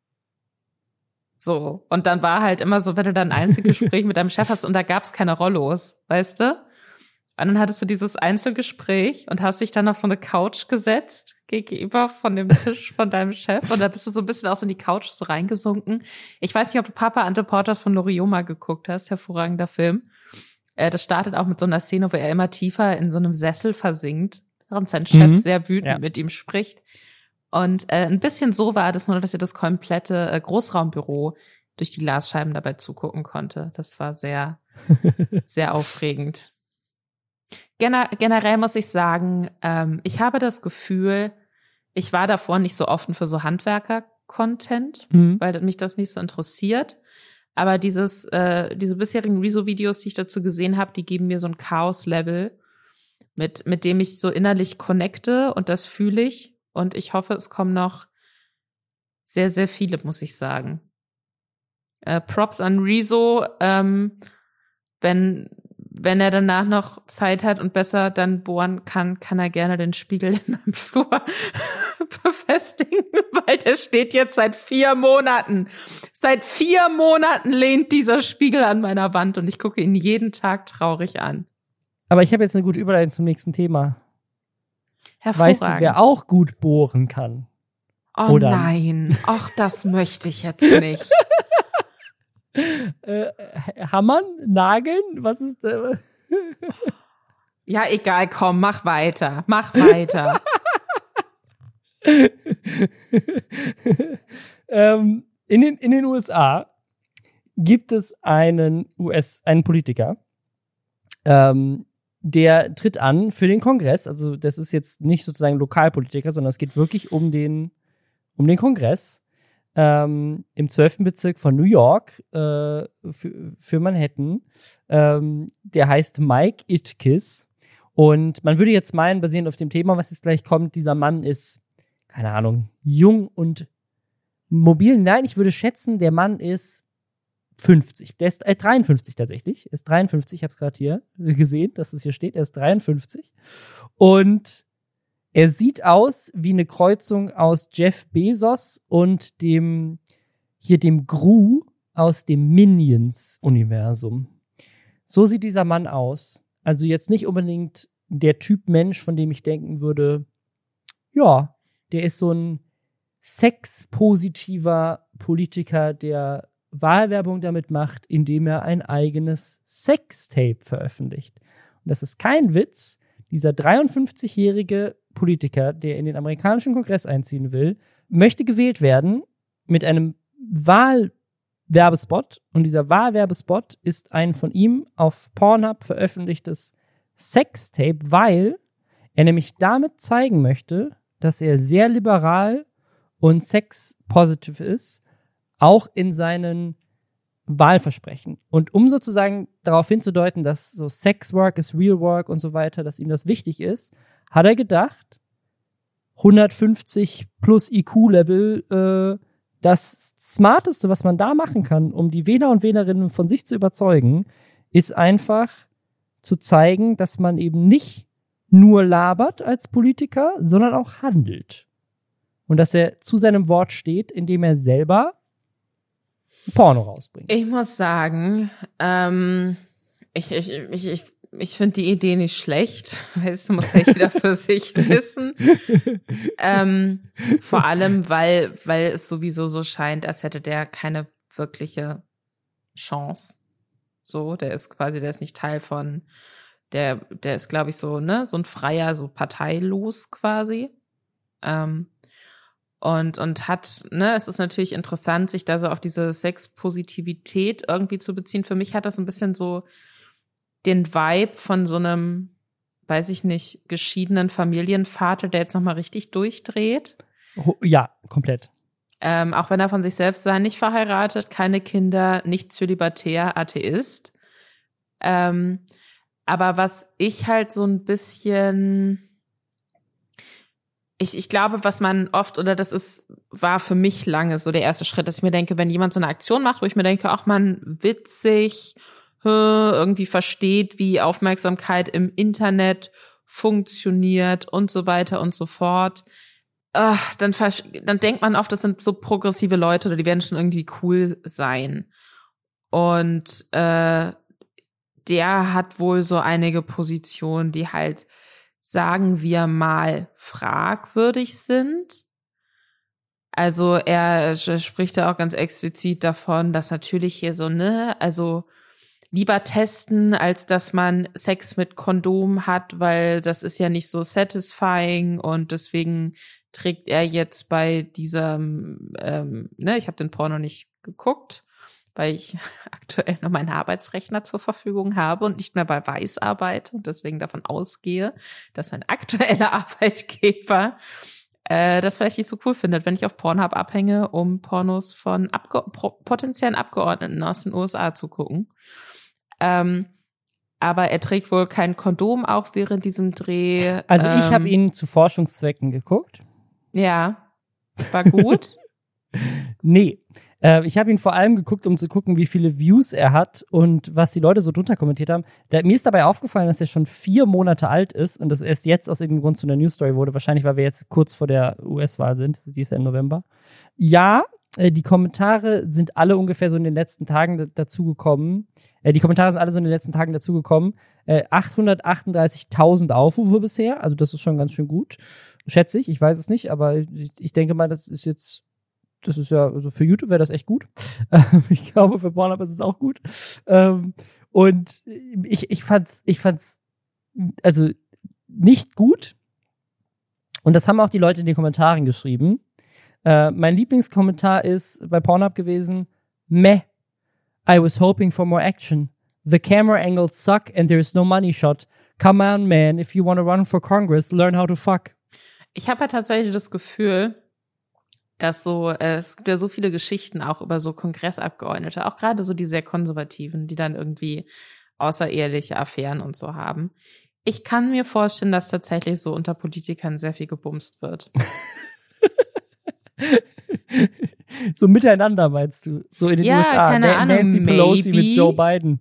So. Und dann war halt immer so, wenn du dann ein Einzelgespräch mit deinem Chef hast und da gab's keine Rollos, weißt du? Und dann hattest du dieses Einzelgespräch und hast dich dann auf so eine Couch gesetzt, gegenüber von dem Tisch von deinem Chef. Und da bist du so ein bisschen auch so in die Couch so reingesunken. Ich weiß nicht, ob du Papa Ante Porters von Norioma geguckt hast, hervorragender Film. Äh, das startet auch mit so einer Szene, wo er immer tiefer in so einem Sessel versinkt, während sein Chef mhm. sehr wütend ja. mit ihm spricht. Und äh, ein bisschen so war das nur, dass ihr das komplette äh, Großraumbüro durch die Glasscheiben dabei zugucken konnte. Das war sehr, sehr aufregend. Gener generell muss ich sagen, ähm, ich habe das Gefühl, ich war davor nicht so offen für so Handwerker-Content, mhm. weil mich das nicht so interessiert. Aber dieses, äh, diese bisherigen Rezo-Videos, die ich dazu gesehen habe, die geben mir so ein Chaos-Level, mit, mit dem ich so innerlich connecte und das fühle ich. Und ich hoffe, es kommen noch sehr, sehr viele, muss ich sagen. Äh, Props an Rezo. Ähm, wenn, wenn er danach noch Zeit hat und besser dann bohren kann, kann er gerne den Spiegel in meinem Flur befestigen, weil der steht jetzt seit vier Monaten. Seit vier Monaten lehnt dieser Spiegel an meiner Wand und ich gucke ihn jeden Tag traurig an. Aber ich habe jetzt eine gute Überleitung zum nächsten Thema. Weißt du, wer auch gut bohren kann? Oh Oder? nein, ach, das möchte ich jetzt nicht. äh, hammern? Nageln? Was ist äh? Ja, egal, komm, mach weiter. Mach weiter. ähm, in, den, in den USA gibt es einen US, einen Politiker, ähm, der tritt an für den Kongress. Also das ist jetzt nicht sozusagen Lokalpolitiker, sondern es geht wirklich um den, um den Kongress ähm, im 12. Bezirk von New York äh, für, für Manhattan. Ähm, der heißt Mike Itkis. Und man würde jetzt meinen, basierend auf dem Thema, was jetzt gleich kommt, dieser Mann ist, keine Ahnung, jung und mobilen, nein, ich würde schätzen, der Mann ist 50. Der ist äh, 53 tatsächlich. Er ist 53, ich habe es gerade hier gesehen, dass es hier steht. Er ist 53. Und er sieht aus wie eine Kreuzung aus Jeff Bezos und dem hier dem Gru aus dem Minions-Universum. So sieht dieser Mann aus. Also jetzt nicht unbedingt der Typ Mensch, von dem ich denken würde, ja, der ist so ein sexpositiver Politiker, der Wahlwerbung damit macht, indem er ein eigenes Sextape veröffentlicht. Und das ist kein Witz. Dieser 53-jährige Politiker, der in den amerikanischen Kongress einziehen will, möchte gewählt werden mit einem Wahlwerbespot. Und dieser Wahlwerbespot ist ein von ihm auf Pornhub veröffentlichtes Sextape, weil er nämlich damit zeigen möchte, dass er sehr liberal und sex-positive ist auch in seinen Wahlversprechen. Und um sozusagen darauf hinzudeuten, dass so Sex Work ist Real Work und so weiter, dass ihm das wichtig ist, hat er gedacht, 150 plus IQ-Level, äh, das Smarteste, was man da machen kann, um die Wähler und Wählerinnen von sich zu überzeugen, ist einfach zu zeigen, dass man eben nicht nur labert als Politiker, sondern auch handelt. Und dass er zu seinem Wort steht, indem er selber Porno rausbringt. Ich muss sagen, ähm, ich, ich, ich, ich, ich finde die Idee nicht schlecht, weil es muss ja jeder für sich wissen. ähm, vor allem, weil, weil es sowieso so scheint, als hätte der keine wirkliche Chance. So, der ist quasi, der ist nicht Teil von, der, der ist, glaube ich, so, ne, so ein freier, so parteilos quasi. Ähm, und, und hat, ne, es ist natürlich interessant, sich da so auf diese Sexpositivität irgendwie zu beziehen. Für mich hat das ein bisschen so den Vibe von so einem, weiß ich nicht, geschiedenen Familienvater, der jetzt nochmal richtig durchdreht. Ja, komplett. Ähm, auch wenn er von sich selbst sei, nicht verheiratet, keine Kinder, nicht zölibatär, Atheist. Ähm, aber was ich halt so ein bisschen ich, ich glaube, was man oft, oder das ist, war für mich lange so der erste Schritt, dass ich mir denke, wenn jemand so eine Aktion macht, wo ich mir denke, ach man, witzig, irgendwie versteht, wie Aufmerksamkeit im Internet funktioniert und so weiter und so fort, ach, dann, dann denkt man oft, das sind so progressive Leute oder die werden schon irgendwie cool sein. Und äh, der hat wohl so einige Positionen, die halt sagen wir mal, fragwürdig sind. Also er spricht da auch ganz explizit davon, dass natürlich hier so, ne, also lieber testen, als dass man Sex mit Kondom hat, weil das ist ja nicht so satisfying und deswegen trägt er jetzt bei diesem, ähm, ne, ich habe den Porno nicht geguckt, weil ich aktuell noch meinen Arbeitsrechner zur Verfügung habe und nicht mehr bei Weiß arbeite und deswegen davon ausgehe, dass mein aktueller Arbeitgeber äh, das vielleicht nicht so cool findet, wenn ich auf Pornhub abhänge, um Pornos von Abge potenziellen Abgeordneten aus den USA zu gucken. Ähm, aber er trägt wohl kein Kondom auch während diesem Dreh. Also ich ähm, habe ihn zu Forschungszwecken geguckt. Ja, war gut. nee, äh, ich habe ihn vor allem geguckt, um zu gucken, wie viele Views er hat und was die Leute so drunter kommentiert haben. Da, mir ist dabei aufgefallen, dass er schon vier Monate alt ist und dass er erst jetzt aus irgendeinem Grund zu einer News Story wurde. Wahrscheinlich, weil wir jetzt kurz vor der US-Wahl sind. Die ist ja im November. Ja, äh, die Kommentare sind alle ungefähr so in den letzten Tagen dazugekommen. Äh, die Kommentare sind alle so in den letzten Tagen dazugekommen. Äh, 838.000 Aufrufe bisher, also das ist schon ganz schön gut. Schätze ich, ich weiß es nicht, aber ich denke mal, das ist jetzt das ist ja, also für YouTube wäre das echt gut. ich glaube, für Pornhub ist es auch gut. Ähm, und ich, ich fand's, ich fand's, also nicht gut. Und das haben auch die Leute in den Kommentaren geschrieben. Äh, mein Lieblingskommentar ist bei Pornhub gewesen, meh, I was hoping for more action. The camera angles suck and there is no money shot. Come on, man, if you want to run for Congress, learn how to fuck. Ich habe ja tatsächlich das Gefühl, dass so, äh, es gibt ja so viele Geschichten auch über so Kongressabgeordnete, auch gerade so die sehr konservativen, die dann irgendwie außereheliche Affären und so haben. Ich kann mir vorstellen, dass tatsächlich so unter Politikern sehr viel gebumst wird. so miteinander meinst du? So in den Ja, USA. keine Ahnung, Nancy Pelosi mit maybe. Joe Biden.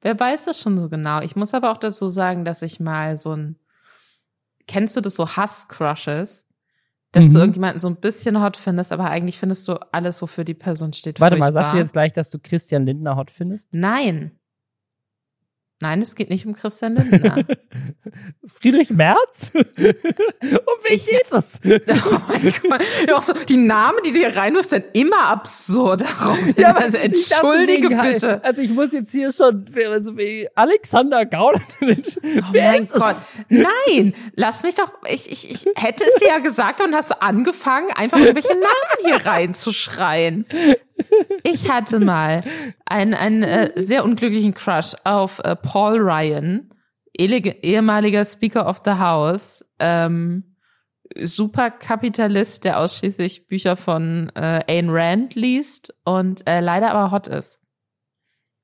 Wer weiß das schon so genau? Ich muss aber auch dazu sagen, dass ich mal so ein, kennst du das so Hass-Crushes? Dass Mhm. du irgendjemanden so ein bisschen hot findest, aber eigentlich findest du alles, wofür die Person steht. Warte mal, furchtbar. sagst du jetzt gleich, dass du Christian Lindner hot findest? Nein. Nein, es geht nicht um Christian Lindner. Friedrich Merz? um wen geht es? oh mein Gott. Ja, auch so, die Namen, die du hier reinwirfst, sind immer absurd. Darum, Ja, also ich dachte entschuldige wegen halt- bitte. Also ich muss jetzt hier schon, also wie Alexander Gauland. Oh Wer mein ist Gott. es? Nein, lass mich doch, ich, ich, ich hätte es dir ja gesagt und hast angefangen, einfach irgendwelche Namen hier reinzuschreien. Ich hatte mal einen, einen äh, sehr unglücklichen Crush auf äh, Paul Ryan, ehemaliger Speaker of the House, ähm, Superkapitalist, der ausschließlich Bücher von äh, Ayn Rand liest und äh, leider aber hot ist.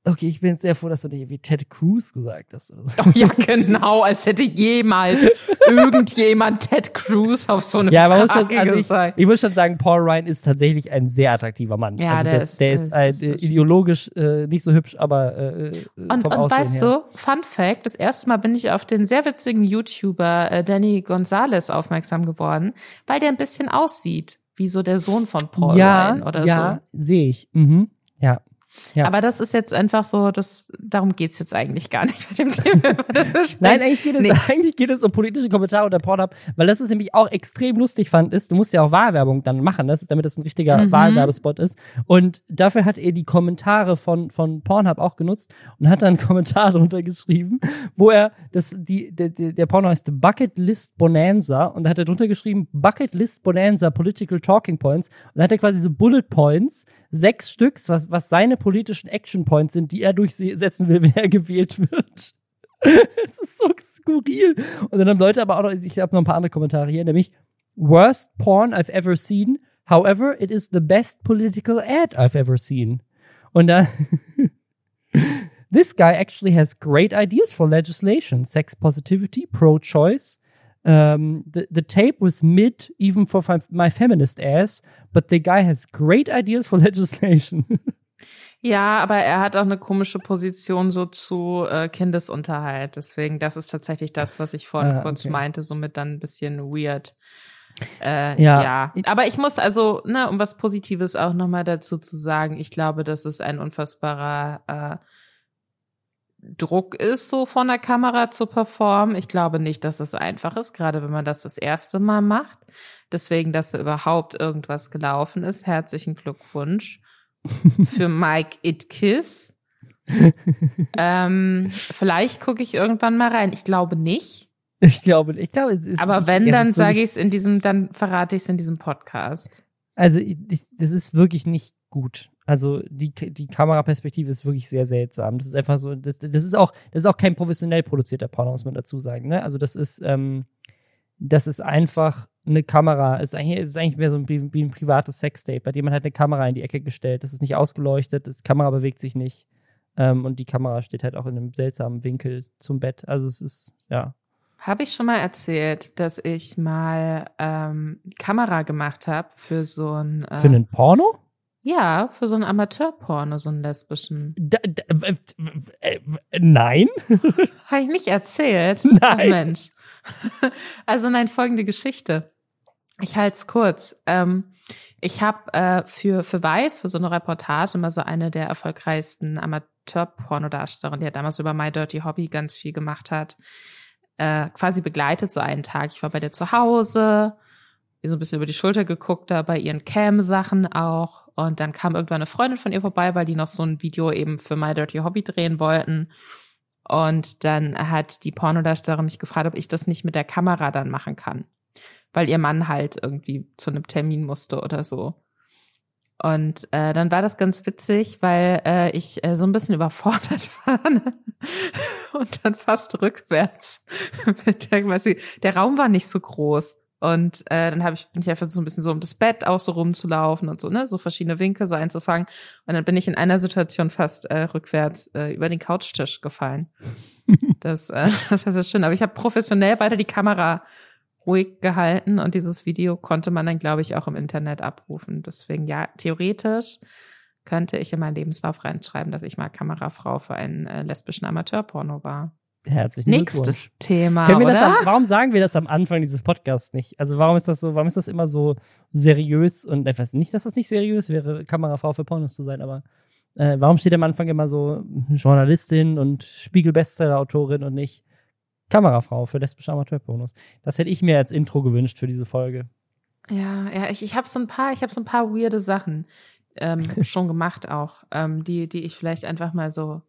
Okay, ich bin jetzt sehr froh, dass du nicht wie Ted Cruz gesagt hast. Oder so. Oh ja, genau, als hätte jemals irgendjemand Ted Cruz auf so eine Ja, muss Frage schon, also ich, gesagt. ich muss schon sagen, Paul Ryan ist tatsächlich ein sehr attraktiver Mann. Ja, also der das, ist- der ist, ist- so äh, ideologisch äh, nicht so hübsch, aber äh, äh, Und, und Aussehen weißt her. du, Fun Fact, das erste Mal bin ich auf den sehr witzigen YouTuber äh, Danny Gonzalez aufmerksam geworden, weil der ein bisschen aussieht wie so der Sohn von Paul ja, Ryan oder ja, sehe ich. Mhm. Ja. Ja. Aber das ist jetzt einfach so, das, darum geht's jetzt eigentlich gar nicht bei dem Thema. Nein, eigentlich geht, es, Nee. eigentlich geht es um politische Kommentare unter Pornhub, weil das ist nämlich auch extrem lustig fand, ist, du musst ja auch Wahlwerbung dann machen, das ist, damit das ein richtiger Mhm. Wahlwerbespot ist. Und dafür hat er die Kommentare von, von Pornhub auch genutzt und hat dann einen Kommentar drunter geschrieben, wo er, das, die, der, der der Porno heißt Bucket List Bonanza und da hat er drunter geschrieben, Bucket List Bonanza Political Talking Points und da hat er quasi so Bullet Points, sechs Stücks, was, was seine politischen Action Points sind, die er durchsetzen will, wenn er gewählt wird. Es ist so skurril. Und dann haben Leute aber auch noch, ich habe noch ein paar andere Kommentare hier, nämlich Worst Porn I've ever seen. However, it is the best political ad I've ever seen. Und dann This guy actually has great ideas for legislation, sex positivity, pro-choice. Um, the, the tape was mid even for my feminist ass, but the guy has great ideas for legislation. Ja, aber er hat auch eine komische Position so zu äh, Kindesunterhalt. Deswegen, das ist tatsächlich das, was ich vorhin Ah, kurz okay. meinte, somit dann ein bisschen weird. Äh, Ja. ja. Aber ich muss also, ne, um was Positives auch nochmal dazu zu sagen, ich glaube, dass es ein unfassbarer äh, Druck ist, so von der Kamera zu performen. Ich glaube nicht, dass es einfach ist, gerade wenn man das das erste Mal macht. Deswegen, dass da überhaupt irgendwas gelaufen ist. Herzlichen Glückwunsch für Mike Itkiss. ähm, vielleicht gucke ich irgendwann mal rein. Ich glaube nicht. ich glaube, ich glaube, es ist, Aber ich, wenn, dann sage ich es in diesem, dann verrate ich es in diesem Podcast. Also, ich- das ist wirklich nicht gut. Also, die, die Kameraperspektive ist wirklich sehr seltsam. Das ist einfach so, das, das ist auch, das ist auch kein professionell produzierter Porno, muss man dazu sagen, ne? Also, das ist, ähm, das ist einfach eine Kamera. Es ist eigentlich, es ist eigentlich mehr so ein, wie, ein privates Sextape, bei dem man halt eine Kamera in die Ecke gestellt. Das ist nicht ausgeleuchtet, das Kamera bewegt sich nicht. Ähm, und die Kamera steht halt auch in einem seltsamen Winkel zum Bett. Also, es ist, ja. Habe ich schon mal erzählt, dass ich mal ähm, Kamera gemacht habe für so ein äh, Für einen Porno? Ja für so ein Amateurporno, so einen lesbischen. Da, da, äh, nein? Habe ich nicht erzählt? Nein. Ach, Mensch. Also nein, folgende Geschichte. Ich halte es kurz. Ähm, ich habe äh, für für Weiß für so eine Reportage mal so eine der erfolgreichsten Amateur-Pornodarstellerinnen, die ja damals über My Dirty Hobby ganz viel gemacht hat, äh, quasi begleitet so einen Tag. Ich war bei der zu Hause, so ein bisschen über die Schulter geguckt, da bei ihren Cam-Sachen auch. Und dann kam irgendwann eine Freundin von ihr vorbei, weil die noch so ein Video eben für My Dirty Hobby drehen wollten. Und dann hat die Pornodarstellerin mich gefragt, ob ich das nicht mit der Kamera dann machen kann. Weil ihr Mann halt irgendwie zu einem Termin musste oder so. Und äh, dann war das ganz witzig, weil äh, ich äh, so ein bisschen überfordert war ne? und dann fast rückwärts. der, der Raum war nicht so groß. Und äh, dann habe ich bin ich einfach so ein bisschen so um das Bett auch so rumzulaufen und so ne so verschiedene Winkel so einzufangen und dann bin ich in einer Situation fast äh, rückwärts äh, über den Couchtisch gefallen. Das, äh, das ist ja schön. Aber ich habe professionell weiter die Kamera ruhig gehalten und dieses Video konnte man dann, glaube ich, auch im Internet abrufen. Deswegen, ja, theoretisch könnte ich in meinen Lebenslauf reinschreiben, dass ich mal Kamerafrau für einen äh, lesbischen Amateurporno war. Herzlichen Nächstes Thema. Können wir oder? das warum sagen wir das am Anfang dieses Podcasts nicht? Also warum ist das so, warum ist das immer so seriös und etwas nicht, dass das nicht seriös wäre, Kamerafrau für Pornos zu sein, aber äh, warum steht am Anfang immer so Journalistin und Spiegel-Bestseller-Autorin und nicht Kamerafrau für lesbische Amateurpornos? Das hätte ich mir als Intro gewünscht für diese Folge. Ja, ja, ich, ich habe so ein paar, ich habe so ein paar weirde Sachen ähm, schon gemacht auch, ähm, die, die ich vielleicht einfach mal so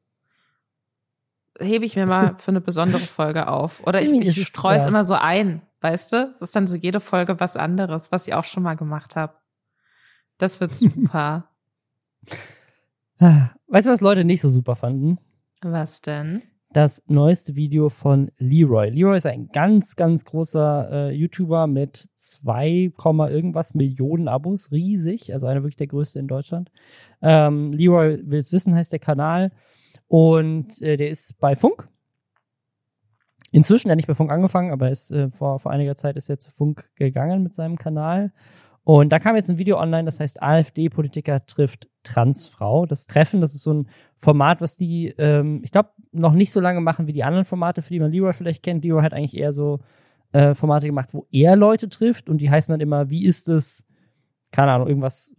hebe ich mir mal für eine besondere Folge auf. Oder ich, ich es, streue es immer so ein, weißt du? Es ist dann so jede Folge was anderes, was ich auch schon mal gemacht habe. Das wird super. Weißt du, was Leute nicht so super fanden? was denn? das neueste Video von Leroy. Leroy ist ein ganz, ganz großer äh, YouTuber mit 2, irgendwas Millionen Abos, riesig, also einer wirklich der größte in Deutschland. Ähm, Leroy will's wissen heißt der Kanal und äh, der ist bei Funk. Inzwischen, er hat nicht bei Funk angefangen, aber ist äh, vor, vor einiger Zeit ist er zu Funk gegangen mit seinem Kanal. Und da kam jetzt ein Video online, das heißt AfD-Politiker trifft Transfrau. Das Treffen, das ist so ein Format, was die, ähm, ich glaube, noch nicht so lange machen wie die anderen Formate, für die man Leroy vielleicht kennt. Leroy hat eigentlich eher so äh, Formate gemacht, wo er Leute trifft und die heißen dann immer, wie ist es, keine Ahnung, irgendwas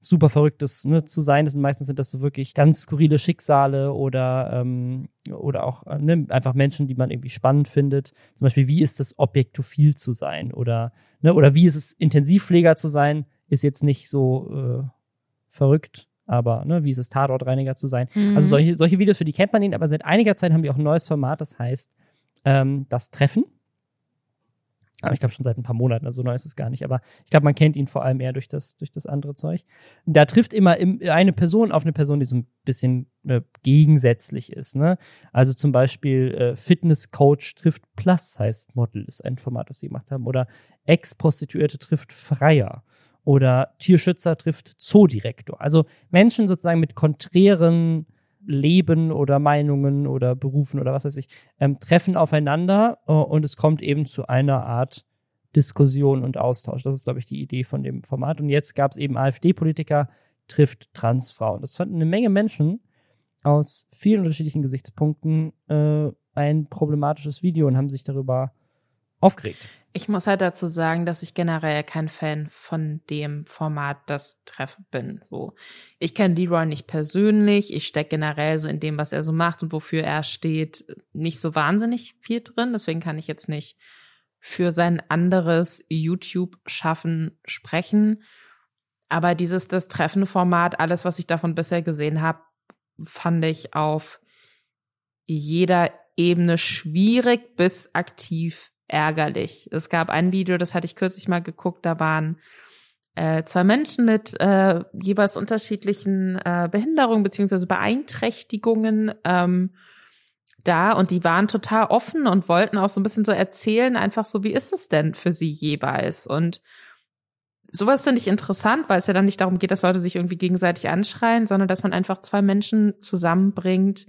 super Verrücktes ne, zu sein. Das sind meistens sind das so wirklich ganz skurrile Schicksale oder, ähm, oder auch äh, ne, einfach Menschen, die man irgendwie spannend findet. Zum Beispiel, wie ist es, objektophil zu sein? Oder, ne, oder wie ist es, Intensivpfleger zu sein? Ist jetzt nicht so äh, verrückt, aber ne, wie ist es, Tatortreiniger zu sein? Mhm. Also solche, solche Videos, für die kennt man ihn, aber seit einiger Zeit haben wir auch ein neues Format, das heißt ähm, das Treffen. Aber ich glaube schon seit ein paar Monaten, also so neu ist es gar nicht. Aber ich glaube, man kennt ihn vor allem eher durch das, durch das andere Zeug. Da trifft immer im, eine Person auf eine Person, die so ein bisschen äh, gegensätzlich ist. Ne? Also zum Beispiel äh, Fitnesscoach trifft Plus-Size Model ist ein Format, das sie gemacht haben. Oder Ex-Prostituierte trifft Freier. Oder Tierschützer trifft Zoodirektor. Also Menschen sozusagen mit konträren Leben oder Meinungen oder Berufen oder was weiß ich, ähm, treffen aufeinander äh, und es kommt eben zu einer Art Diskussion und Austausch. Das ist, glaube ich, die Idee von dem Format. Und jetzt gab es eben AfD-Politiker trifft Transfrauen. Das fanden eine Menge Menschen aus vielen unterschiedlichen Gesichtspunkten äh, ein problematisches Video und haben sich darüber aufgeregt. Ich muss halt dazu sagen, dass ich generell kein Fan von dem Format das Treffen bin. So, ich kenne Leroy nicht persönlich. Ich stecke generell so in dem, was er so macht und wofür er steht, nicht so wahnsinnig viel drin. Deswegen kann ich jetzt nicht für sein anderes YouTube-Schaffen sprechen. Aber dieses das Treffen-Format, alles, was ich davon bisher gesehen habe, fand ich auf jeder Ebene schwierig bis aktiv ärgerlich. Es gab ein Video, das hatte ich kürzlich mal geguckt, da waren äh, zwei Menschen mit äh, jeweils unterschiedlichen äh, Behinderungen beziehungsweise Beeinträchtigungen ähm, da und die waren total offen und wollten auch so ein bisschen so erzählen, einfach so, wie ist es denn für sie jeweils? Und sowas finde ich interessant, weil es ja dann nicht darum geht, dass Leute sich irgendwie gegenseitig anschreien, sondern dass man einfach zwei Menschen zusammenbringt,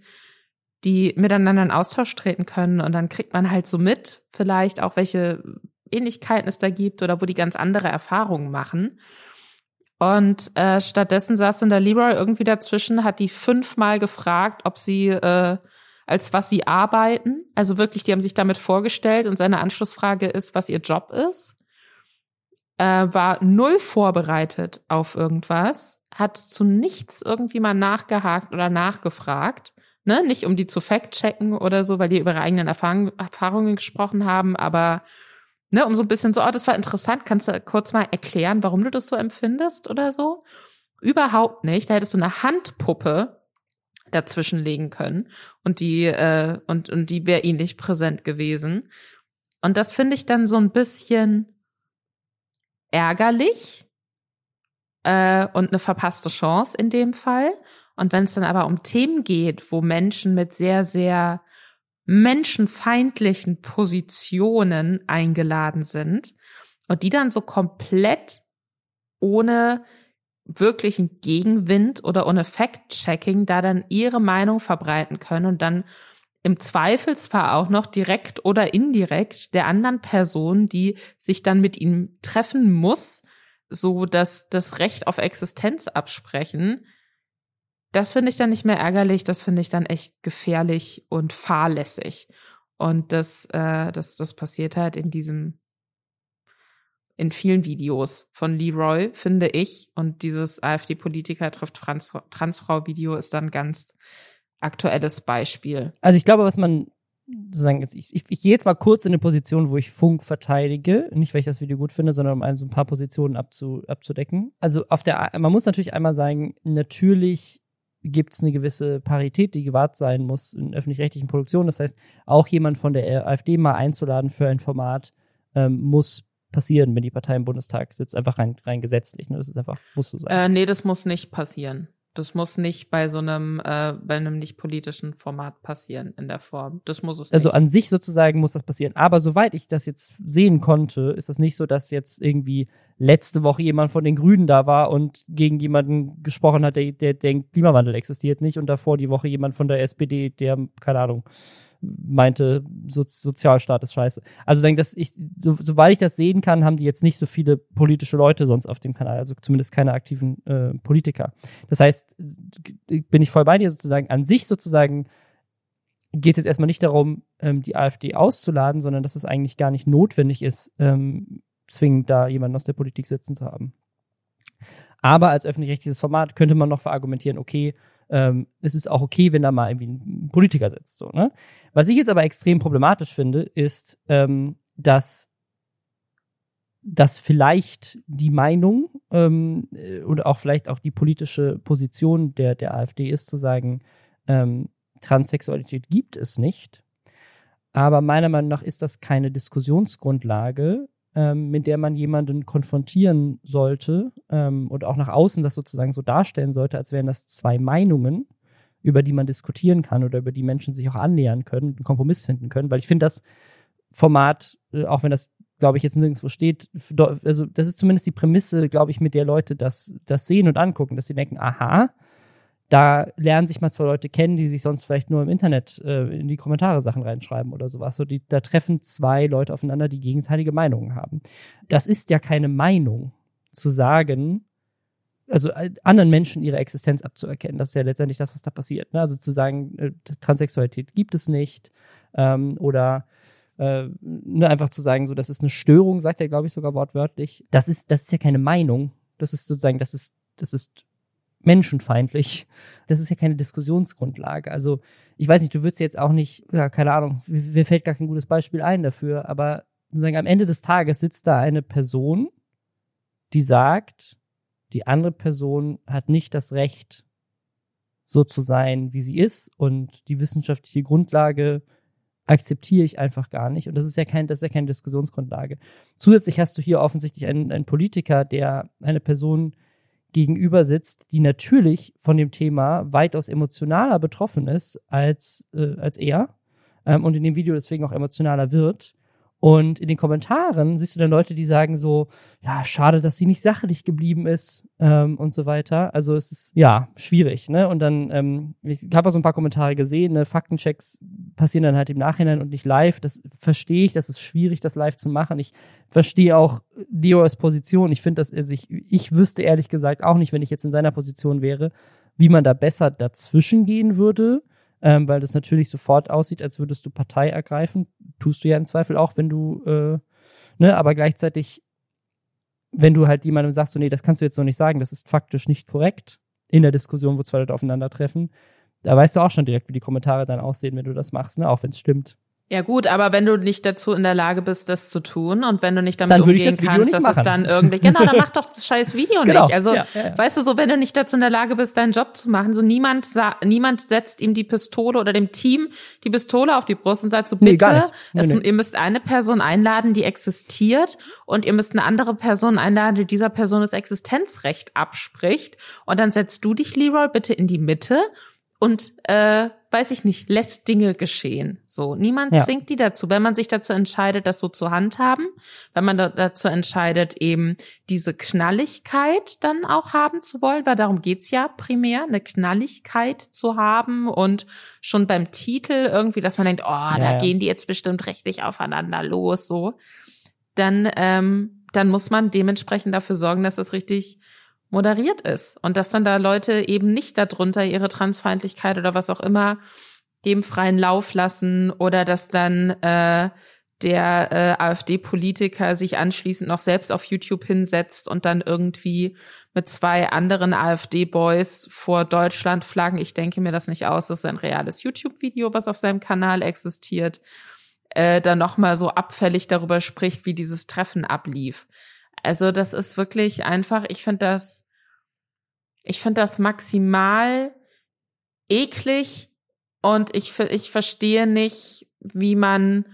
die miteinander in Austausch treten können und dann kriegt man halt so mit, vielleicht auch welche Ähnlichkeiten es da gibt oder wo die ganz andere Erfahrungen machen. Und äh, stattdessen saß dann der Leroy irgendwie dazwischen, hat die fünfmal gefragt, ob sie äh, als was sie arbeiten. Also wirklich, die haben sich damit vorgestellt und seine Anschlussfrage ist, was ihr Job ist. Äh, war null vorbereitet auf irgendwas, hat zu nichts irgendwie mal nachgehakt oder nachgefragt. Ne? Nicht um die zu fact-checken oder so, weil die über ihre eigenen Erfahrung, Erfahrungen gesprochen haben, aber ne, um so ein bisschen so, oh, das war interessant, kannst du kurz mal erklären, warum du das so empfindest oder so? Überhaupt nicht. Da hättest du eine Handpuppe dazwischen legen können und die äh, und und die wäre ähnlich präsent gewesen. Und das finde ich dann so ein bisschen ärgerlich äh, und eine verpasste Chance in dem Fall. Und wenn es dann aber um Themen geht, wo Menschen mit sehr, sehr menschenfeindlichen Positionen eingeladen sind und die dann so komplett ohne wirklichen Gegenwind oder ohne Fact-Checking da dann ihre Meinung verbreiten können und dann im Zweifelsfall auch noch direkt oder indirekt der anderen Person, die sich dann mit ihm treffen muss, so dass das Recht auf Existenz absprechen. Das finde ich dann nicht mehr ärgerlich, das finde ich dann echt gefährlich und fahrlässig. Und das, äh, das, das passiert halt in diesem, in vielen Videos von Leroy, finde ich. Und dieses AfD-Politiker trifft Trans Transfrau-Video ist dann ganz aktuelles Beispiel. Also ich glaube, was man sozusagen, ich, ich, ich gehe jetzt mal kurz in eine Position, wo ich Funk verteidige. Nicht, weil ich das Video gut finde, sondern um so ein paar Positionen abzu, abzudecken. Also auf der, man muss natürlich einmal sagen, natürlich gibt es eine gewisse Parität, die gewahrt sein muss in öffentlich-rechtlichen Produktionen. Das heißt, auch jemand von der AfD mal einzuladen für ein Format ähm, muss passieren, wenn die Partei im Bundestag sitzt, einfach rein, rein gesetzlich. Ne? Das ist einfach, muss so sein. Äh, nee, das muss nicht passieren. Das muss nicht bei so einem, äh, bei einem nicht politischen Format passieren in der Form. Das muss es also nicht. Also an sich sozusagen muss das passieren. Aber soweit ich das jetzt sehen konnte, ist das nicht so, dass jetzt irgendwie letzte Woche jemand von den Grünen da war und gegen jemanden gesprochen hat, der, der denkt, Klimawandel existiert nicht und davor die Woche jemand von der SPD, der, keine Ahnung, meinte, so, Sozialstaat ist scheiße. Also sagen, dass ich, so, soweit ich das sehen kann, haben die jetzt nicht so viele politische Leute sonst auf dem Kanal, also zumindest keine aktiven äh, Politiker. Das heißt, bin ich voll bei dir sozusagen, an sich sozusagen geht es jetzt erstmal nicht darum, ähm, die AfD auszuladen, sondern dass es eigentlich gar nicht notwendig ist, ähm, zwingend da jemanden aus der Politik sitzen zu haben. Aber als öffentlich-rechtliches Format könnte man noch verargumentieren, okay, ähm, es ist auch okay, wenn da mal irgendwie ein Politiker sitzt. So, ne? Was ich jetzt aber extrem problematisch finde, ist, ähm, dass dass vielleicht die Meinung ähm, äh, oder auch vielleicht auch die politische Position der, der AfD ist, zu sagen, ähm, Transsexualität gibt es nicht. Aber meiner Meinung nach ist das keine Diskussionsgrundlage, ähm, mit der man jemanden konfrontieren sollte ähm, und auch nach außen das sozusagen so darstellen sollte, als wären das zwei Meinungen, über die man diskutieren kann oder über die Menschen sich auch annähern können, einen Kompromiss finden können. Weil ich finde, das Format, äh, auch wenn das, glaube ich, jetzt nirgendwo steht, also das ist zumindest die Prämisse, glaube ich, mit der Leute das, das sehen und angucken, dass sie denken, aha, da lernen sich mal zwei Leute kennen, die sich sonst vielleicht nur im Internet äh, in die Kommentare Sachen reinschreiben oder sowas. So, die, da treffen zwei Leute aufeinander, die gegenseitige Meinungen haben. Das ist ja keine Meinung, zu sagen, also äh, anderen Menschen ihre Existenz abzuerkennen. Das ist ja letztendlich das, was da passiert. Ne? Also zu sagen, äh, Transsexualität gibt es nicht ähm, oder äh, ne, einfach zu sagen, so, das ist eine Störung, sagt er, glaube ich, sogar wortwörtlich. Das ist, das ist ja keine Meinung. Das ist sozusagen, das ist, das ist menschenfeindlich. Das ist ja keine Diskussionsgrundlage. Also, ich weiß nicht, du würdest jetzt auch nicht, ja, keine Ahnung, mir fällt gar kein gutes Beispiel ein dafür, aber sozusagen am Ende des Tages sitzt da eine Person, die sagt, die andere Person hat nicht das Recht, so zu sein, wie sie ist und die wissenschaftliche Grundlage akzeptiere ich einfach gar nicht. Und das ist ja kein, das ist ja keine Diskussionsgrundlage. Zusätzlich hast du hier offensichtlich einen, einen Politiker, der eine Person gegenüber sitzt, die natürlich von dem Thema weitaus emotionaler betroffen ist als, äh, als er ähm, und in dem Video deswegen auch emotionaler wird. Und in den Kommentaren siehst du dann Leute, die sagen so, ja, schade, dass sie nicht sachlich geblieben ist ähm, und so weiter. Also es ist ja schwierig, ne? Und dann, ähm, ich habe auch so ein paar Kommentare gesehen, ne? Faktenchecks passieren dann halt im Nachhinein und nicht live. Das verstehe ich, das ist schwierig, das live zu machen. Ich verstehe auch Leos Position. Ich finde, dass also ich, ich wüsste ehrlich gesagt auch nicht, wenn ich jetzt in seiner Position wäre, wie man da besser dazwischen gehen würde ähm, weil das natürlich sofort aussieht, als würdest du Partei ergreifen. Tust du ja im Zweifel auch, wenn du, äh, ne, aber gleichzeitig, wenn du halt jemandem sagst, so, nee, das kannst du jetzt so nicht sagen, das ist faktisch nicht korrekt in der Diskussion, wo zwei Leute aufeinandertreffen, da weißt du auch schon direkt, wie die Kommentare dann aussehen, wenn du das machst, ne, auch wenn es stimmt. Ja gut, aber wenn du nicht dazu in der Lage bist, das zu tun und wenn du nicht damit umgehen das kannst, dass machen. es dann irgendwie, genau, dann mach doch das scheiß Video genau. nicht. Also, ja, ja, ja. weißt du, so wenn du nicht dazu in der Lage bist, deinen Job zu machen, so niemand niemand setzt ihm die Pistole oder dem Team die Pistole auf die Brust und sagt so, bitte, nee, nee, nee. ihr müsst eine Person einladen, die existiert und ihr müsst eine andere Person einladen, die dieser Person das Existenzrecht abspricht und dann setzt du dich, Leroy, bitte in die Mitte und äh, weiß ich nicht, lässt Dinge geschehen. So, niemand Ja. zwingt die dazu. Wenn man sich dazu entscheidet, das so zu handhaben, wenn man da- dazu entscheidet, eben diese Knalligkeit dann auch haben zu wollen, weil darum geht's ja primär, eine Knalligkeit zu haben und schon beim Titel irgendwie, dass man denkt, oh, da ja. gehen die jetzt bestimmt rechtlich aufeinander los, so, dann, ähm, dann muss man dementsprechend dafür sorgen, dass es richtig moderiert ist und dass dann da Leute eben nicht darunter ihre Transfeindlichkeit oder was auch immer dem freien Lauf lassen oder dass dann äh, der äh, AfD-Politiker sich anschließend noch selbst auf YouTube hinsetzt und dann irgendwie mit zwei anderen AfD-Boys vor Deutschland flaggen. Ich denke mir das nicht aus. Das ist ein reales YouTube-Video, was auf seinem Kanal existiert. Äh, dann nochmal so abfällig darüber spricht, wie dieses Treffen ablief. Also das ist wirklich einfach, ich finde das, ich finde das maximal eklig und ich, ich verstehe nicht, wie man,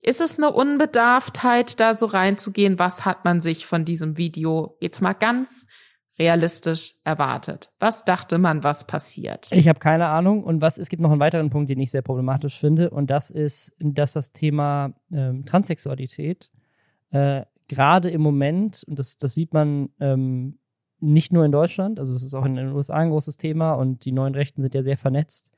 ist es eine Unbedarftheit, da so reinzugehen? Was hat man sich von diesem Video jetzt mal ganz realistisch erwartet? Was dachte man, was passiert? Ich habe keine Ahnung. Und was, es gibt noch einen weiteren Punkt, den ich sehr problematisch finde. Und das ist, dass das Thema ähm, Transsexualität äh, gerade im Moment, und das, das sieht man ähm, nicht nur in Deutschland, also es ist auch in den USA ein großes Thema und die neuen Rechten sind ja sehr vernetzt.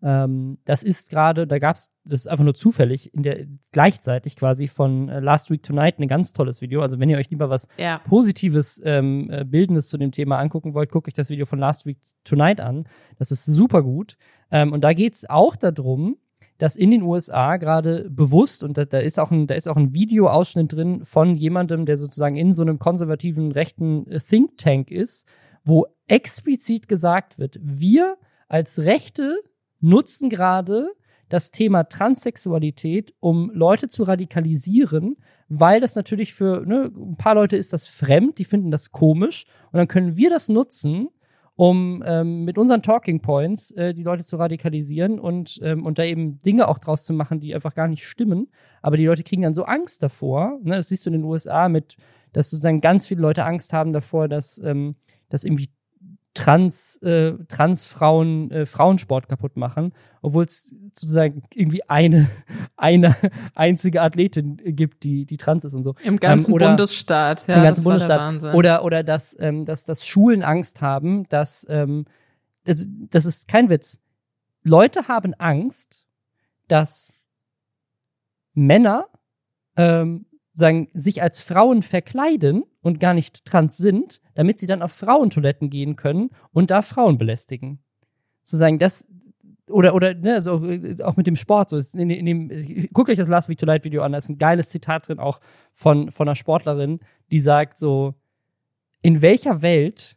Ähm, das ist gerade, da gab es, das ist einfach nur zufällig, in der gleichzeitig quasi von äh, Last Week Tonight ein ganz tolles Video. Also wenn ihr euch lieber was Ja, Positives, ähm, äh, Bildendes zu dem Thema angucken wollt, guckt euch das Video von Last Week Tonight an. Das ist super gut. Ähm, und da geht es auch darum, dass in den USA gerade bewusst, und da, da ist auch ein, da ist auch ein Videoausschnitt drin von jemandem, der sozusagen in so einem konservativen rechten äh, Think Tank ist, wo explizit gesagt wird, wir als Rechte nutzen gerade das Thema Transsexualität, um Leute zu radikalisieren, weil das natürlich für ne, ein paar Leute ist das fremd, die finden das komisch und dann können wir das nutzen, um ähm, mit unseren Talking Points äh, die Leute zu radikalisieren und, ähm, und da eben Dinge auch draus zu machen, die einfach gar nicht stimmen. Aber die Leute kriegen dann so Angst davor. Ne? Das siehst du in den USA mit, dass sozusagen ganz viele Leute Angst haben davor, dass, ähm, dass irgendwie Trans, äh, Transfrauen äh, Frauensport kaputt machen, obwohl es sozusagen irgendwie eine, eine einzige Athletin gibt, die, die trans ist und so. im ganzen Ähm, oder- Bundesstaat. Ja, Im ganzen Bundesstaat. Oder, oder dass, ähm, dass, dass Schulen Angst haben, dass, ähm, das, das ist kein Witz. Leute haben Angst, dass Männer ähm, sagen, sich als Frauen verkleiden und gar nicht trans sind, damit sie dann auf Frauentoiletten gehen können und da Frauen belästigen. Sozusagen, das, oder, oder, ne, also auch mit dem Sport, so in, in dem, guckt euch das Last Week Tonight Video an, da ist ein geiles Zitat drin, auch von, von einer Sportlerin, die sagt so, in welcher Welt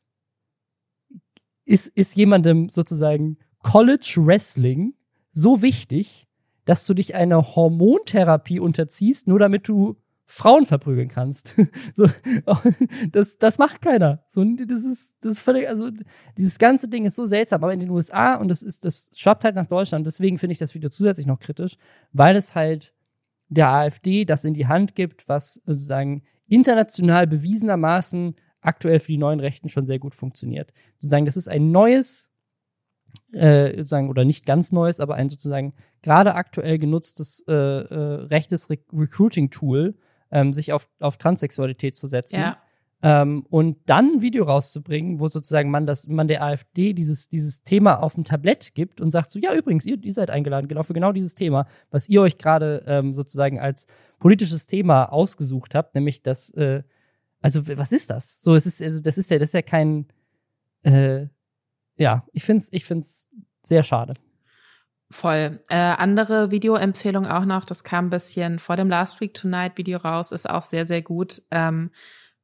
ist, ist jemandem sozusagen College Wrestling so wichtig, dass du dich einer Hormontherapie unterziehst, nur damit du Frauen verprügeln kannst. so, das, das macht keiner. So, das ist, das ist völlig, also dieses ganze Ding ist so seltsam, aber in den USA und das ist, das schwappt halt nach Deutschland. Deswegen finde ich das Video zusätzlich noch kritisch, weil es halt der AfD das in die Hand gibt, was sozusagen international bewiesenermaßen aktuell für die neuen Rechten schon sehr gut funktioniert. Sozusagen, das ist ein neues, äh, sozusagen, oder nicht ganz neues, aber ein sozusagen gerade aktuell genutztes äh, äh, rechtes Re Recruiting-Tool, ähm, sich auf, auf Transsexualität zu setzen. ja. Ähm, und dann ein Video rauszubringen, wo sozusagen man das, man der AfD dieses, dieses Thema auf dem Tablett gibt und sagt so, ja, übrigens, ihr, ihr seid eingeladen, genau für genau dieses Thema, was ihr euch gerade ähm, sozusagen als politisches Thema ausgesucht habt, nämlich das, äh, also was ist das? So, es ist, also das ist ja, das ist ja kein, äh, ja, ich find's, ich find's sehr schade. Voll. Äh, andere Videoempfehlung auch noch, das kam ein bisschen vor dem Last Week Tonight Video raus, ist auch sehr, sehr gut. Ähm,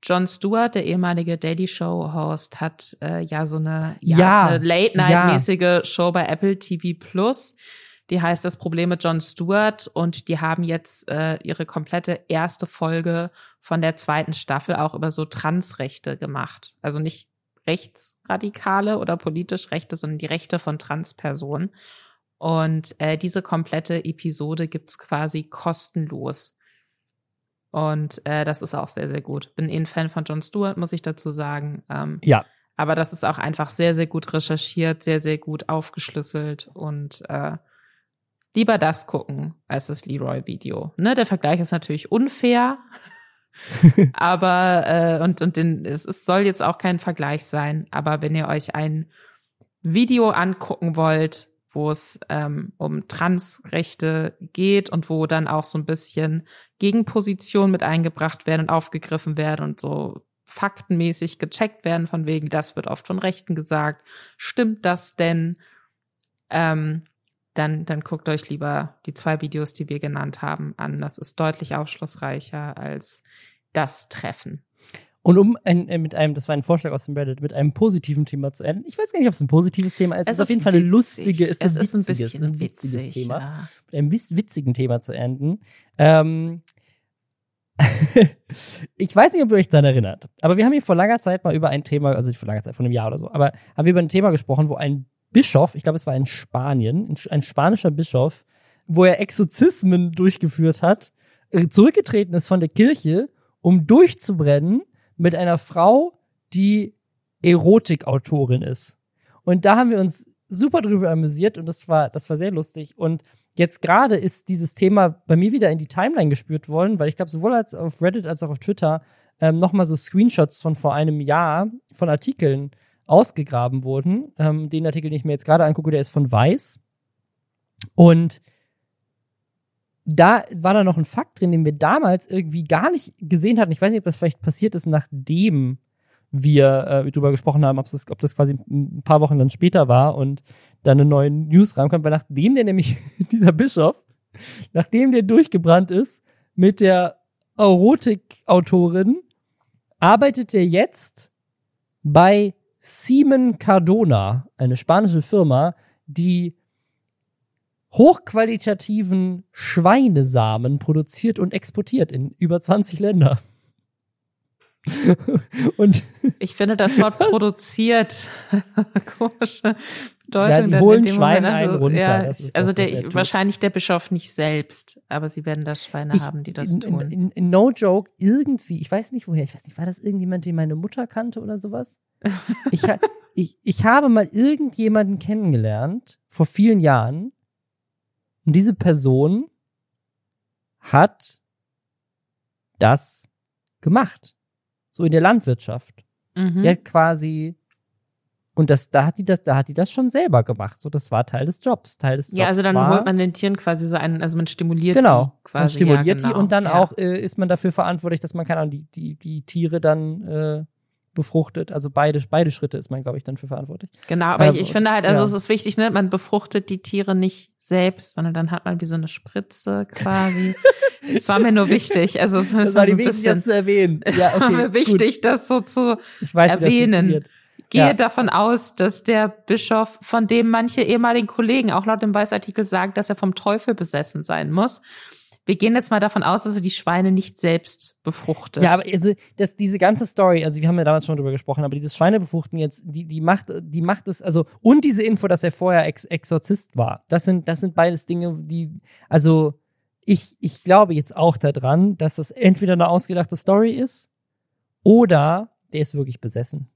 Jon Stewart, der ehemalige Daily Show Host, hat äh, ja so eine, ja, Ja, so eine Late-Night-mäßige Show bei Apple TV Plus. Die heißt Das Problem mit Jon Stewart und die haben jetzt äh, ihre komplette erste Folge von der zweiten Staffel auch über so Transrechte gemacht. Also nicht rechtsradikale oder politisch Rechte, sondern die Rechte von Transpersonen. Und äh, diese komplette Episode gibt's quasi kostenlos. Und äh, das ist auch sehr, sehr gut. Bin eh ein Fan von Jon Stewart, muss ich dazu sagen. Ähm, Ja, Aber das ist auch einfach sehr, sehr gut recherchiert, sehr, sehr gut aufgeschlüsselt und äh, lieber das gucken als das Leroy-Video. Ne, der Vergleich ist natürlich unfair, aber äh, und und den, es, es soll jetzt auch kein Vergleich sein. Aber wenn ihr euch ein Video angucken wollt, wo es ähm, um Transrechte geht und wo dann auch so ein bisschen Gegenpositionen mit eingebracht werden und aufgegriffen werden und so faktenmäßig gecheckt werden, von wegen, das wird oft von Rechten gesagt. Stimmt das denn? Ähm, dann, dann guckt euch lieber die zwei Videos, die wir genannt haben, an. Das ist deutlich aufschlussreicher als das Treffen. Und um ein, äh, mit einem, das war ein Vorschlag aus dem Reddit, mit einem positiven Thema zu enden. Ich weiß gar nicht, ob es ein positives Thema ist. Es, ist auf jeden Fall eine lustige, es ein ist ein witziges, bisschen ein witziges witzig, Thema. Ja. Mit einem witzigen Thema zu enden. Ähm, ich weiß nicht, ob ihr euch daran erinnert, aber wir haben hier vor langer Zeit mal über ein Thema, also nicht vor langer Zeit, vor einem Jahr oder so, aber haben wir über ein Thema gesprochen, wo ein Bischof, ich glaube, es war in Spanien, ein spanischer Bischof, wo er Exorzismen durchgeführt hat, äh, zurückgetreten ist von der Kirche, um durchzubrennen mit einer Frau, die Erotikautorin ist. Und da haben wir uns super drüber amüsiert und das war, das war sehr lustig. Und jetzt gerade ist dieses Thema bei mir wieder in die Timeline gespürt worden, weil ich glaube, sowohl als auf Reddit als auch auf Twitter ähm, nochmal so Screenshots von vor einem Jahr von Artikeln ausgegraben wurden. Ähm, den Artikel, den ich mir jetzt gerade angucke, der ist von Weiß. Und da war da noch ein Fakt drin, den wir damals irgendwie gar nicht gesehen hatten. Ich weiß nicht, ob das vielleicht passiert ist, nachdem wir äh, drüber gesprochen haben, ob das, ob das quasi ein paar Wochen dann später war und dann eine neue News reinkommt, weil nachdem der nämlich, dieser Bischof, nachdem der durchgebrannt ist mit der Erotik-Autorin, arbeitet er jetzt bei Siemen Cardona, eine spanische Firma, die hochqualitativen Schweinesamen produziert und exportiert in über 20 Länder. und Ich finde das Wort produziert komische Bedeutung. Ja, die holen Schweine Moment. einen runter, Ja, das ist also das, er der, wahrscheinlich der Bischof nicht selbst, aber sie werden da Schweine ich, haben, die das tun. In, in, no joke, irgendwie, ich weiß nicht woher, ich weiß nicht, war das irgendjemand, den meine Mutter kannte oder sowas? Ich, ich, ich habe mal irgendjemanden kennengelernt, vor vielen Jahren, und diese Person hat das gemacht. So in der Landwirtschaft. mhm. Die hat quasi, und das, da hat die das, da hat die das schon selber gemacht. So, das war Teil des Jobs. Teil des Jobs. ja, also dann war, holt man den Tieren quasi so einen, also man stimuliert Genau, die quasi. man stimuliert ja, genau. die und dann ja. auch äh, ist man dafür verantwortlich, dass man, keine Ahnung, die, die, die Tiere dann äh, befruchtet. Also beide, beide Schritte ist man, glaube ich, dann für verantwortlich. Genau, aber Äh, ich, finde halt, also ja. es ist wichtig, ne, man befruchtet die Tiere nicht selbst, sondern dann hat man wie so eine Spritze quasi. Es war mir nur wichtig, also das, war so ein bisschen zu erwähnen. Ja, war mir gut. wichtig, das so zu Ich weiß, das erwähnen. gehe Ja. davon aus, dass der Bischof, von dem manche ehemaligen Kollegen auch laut dem Weißartikel sagen, dass er vom Teufel besessen sein muss. Wir gehen jetzt mal davon aus, dass er die Schweine nicht selbst befruchtet. Ja, aber also das, diese ganze Story, also wir haben ja damals schon drüber gesprochen, aber dieses Schweinebefruchten jetzt, die, die macht, die macht es, also, und diese Info, dass er vorher Ex Exorzist war, das sind, das sind beides Dinge, die, also, ich, ich glaube jetzt auch daran, dass das entweder eine ausgedachte Story ist oder der ist wirklich besessen.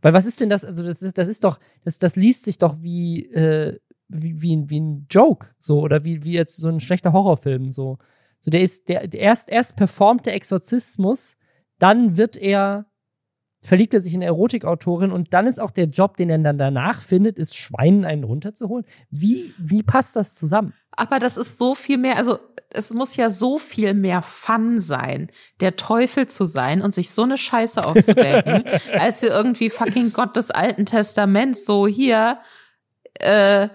Weil was ist denn das, also das ist, das ist doch, das, das liest sich doch wie, äh, wie, wie, ein- wie ein Joke, so, oder wie, wie jetzt so ein schlechter Horrorfilm, so. So, der ist, der, erst, erst performt der Exorzismus, dann wird er, verliebt er sich in eine Erotikautorin und dann ist auch der Job, den er dann danach findet, ist Schweinen einen runterzuholen. Wie, wie passt das zusammen? Aber das ist so viel mehr, also es muss ja so viel mehr Fun sein, der Teufel zu sein und sich so eine Scheiße auszudenken, als irgendwie fucking Gott des Alten Testaments so hier, äh,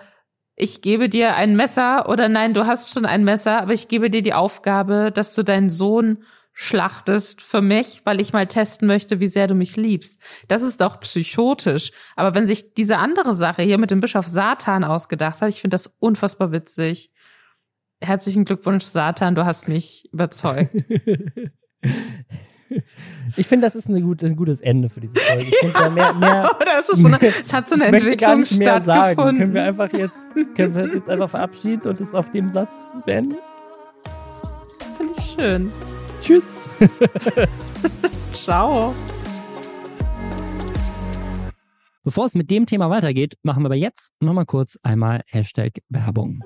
ich gebe dir ein Messer oder nein, du hast schon ein Messer, aber ich gebe dir die Aufgabe, dass du deinen Sohn schlachtest für mich, weil ich mal testen möchte, wie sehr du mich liebst. Das ist doch psychotisch. Aber wenn sich diese andere Sache hier mit dem Bischof Satan ausgedacht hat, ich finde das unfassbar witzig. Herzlichen Glückwunsch, Satan, du hast mich überzeugt. Ich finde, das ist eine gute, ein gutes Ende für diese Folge. Ich finde da mehr, mehr, es ist so eine, es hat so eine Entwicklung stattgefunden. Können wir einfach jetzt, können wir uns jetzt einfach verabschieden und es auf dem Satz beenden? Finde ich schön. Tschüss. Ciao. Bevor es mit dem Thema weitergeht, machen wir aber jetzt nochmal kurz einmal Hashtag Werbung.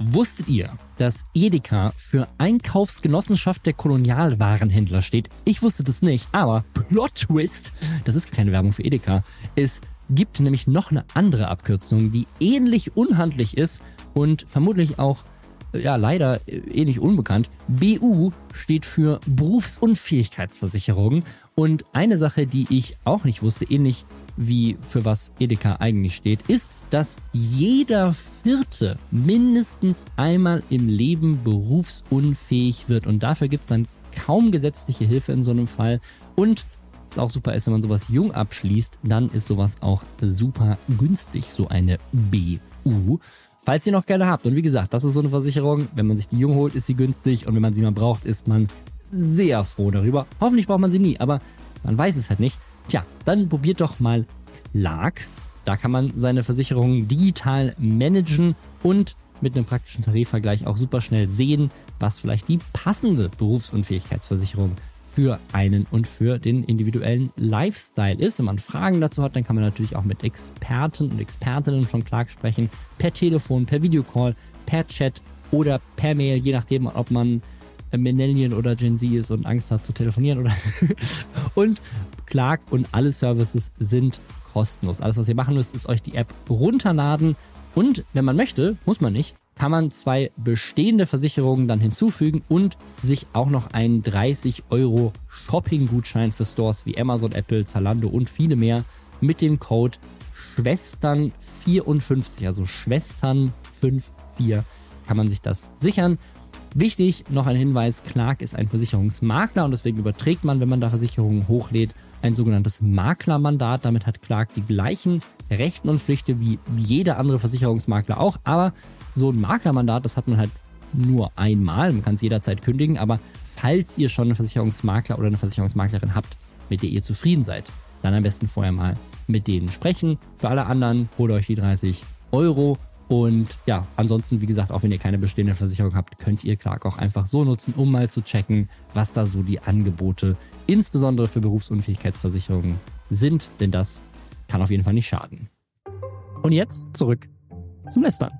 Wusstet ihr, dass Edeka für Einkaufsgenossenschaft der Kolonialwarenhändler steht? Ich wusste das nicht, aber Plot Twist, das ist keine Werbung für Edeka. Es gibt nämlich noch eine andere Abkürzung, die ähnlich unhandlich ist und vermutlich auch ja leider ähnlich unbekannt. BU steht für Berufsunfähigkeitsversicherung und eine Sache, die ich auch nicht wusste, ähnlich wie für was Edeka eigentlich steht, ist, dass jeder Vierte mindestens einmal im Leben berufsunfähig wird. Und dafür gibt es dann kaum gesetzliche Hilfe in so einem Fall. Und was auch super ist, wenn man sowas jung abschließt, dann ist sowas auch super günstig, so eine BU. Falls ihr noch gerne habt. Und wie gesagt, das ist so eine Versicherung. Wenn man sich die jung holt, ist sie günstig. Und wenn man sie mal braucht, ist man sehr froh darüber. Hoffentlich braucht man sie nie, aber man weiß es halt nicht. Tja, dann probiert doch mal Clark. Da kann man seine Versicherungen digital managen und mit einem praktischen Tarifvergleich auch super schnell sehen, was vielleicht die passende Berufsunfähigkeitsversicherung für einen und für den individuellen Lifestyle ist. Wenn man Fragen dazu hat, dann kann man natürlich auch mit Experten und Expertinnen von Clark sprechen. Per Telefon, per Videocall, per Chat oder per Mail, je nachdem, ob man Millennial oder Gen Z ist und Angst hat zu telefonieren oder und Clark und alle Services sind kostenlos. Alles, was ihr machen müsst, ist euch die App runterladen und wenn man möchte, muss man nicht, kann man zwei bestehende Versicherungen dann hinzufügen und sich auch noch einen 30 Euro Shopping-Gutschein für Stores wie Amazon, Apple, Zalando und viele mehr mit dem Code Schwestern54, also Schwestern54 kann man sich das sichern. Wichtig, noch ein Hinweis, Clark ist ein Versicherungsmakler und deswegen überträgt man, wenn man da Versicherungen hochlädt, ein sogenanntes Maklermandat. Damit hat Clark die gleichen Rechten und Pflichten wie jeder andere Versicherungsmakler auch. Aber so ein Maklermandat, das hat man halt nur einmal. Man kann es jederzeit kündigen. Aber falls ihr schon einen Versicherungsmakler oder eine Versicherungsmaklerin habt, mit der ihr zufrieden seid, dann am besten vorher mal mit denen sprechen. Für alle anderen holt euch die 30 Euro und ja, ansonsten, wie gesagt, auch wenn ihr keine bestehende Versicherung habt, könnt ihr Clark auch einfach so nutzen, um mal zu checken, was da so die Angebote, insbesondere für Berufsunfähigkeitsversicherungen, sind. Denn das kann auf jeden Fall nicht schaden. Und jetzt zurück zum Lästern.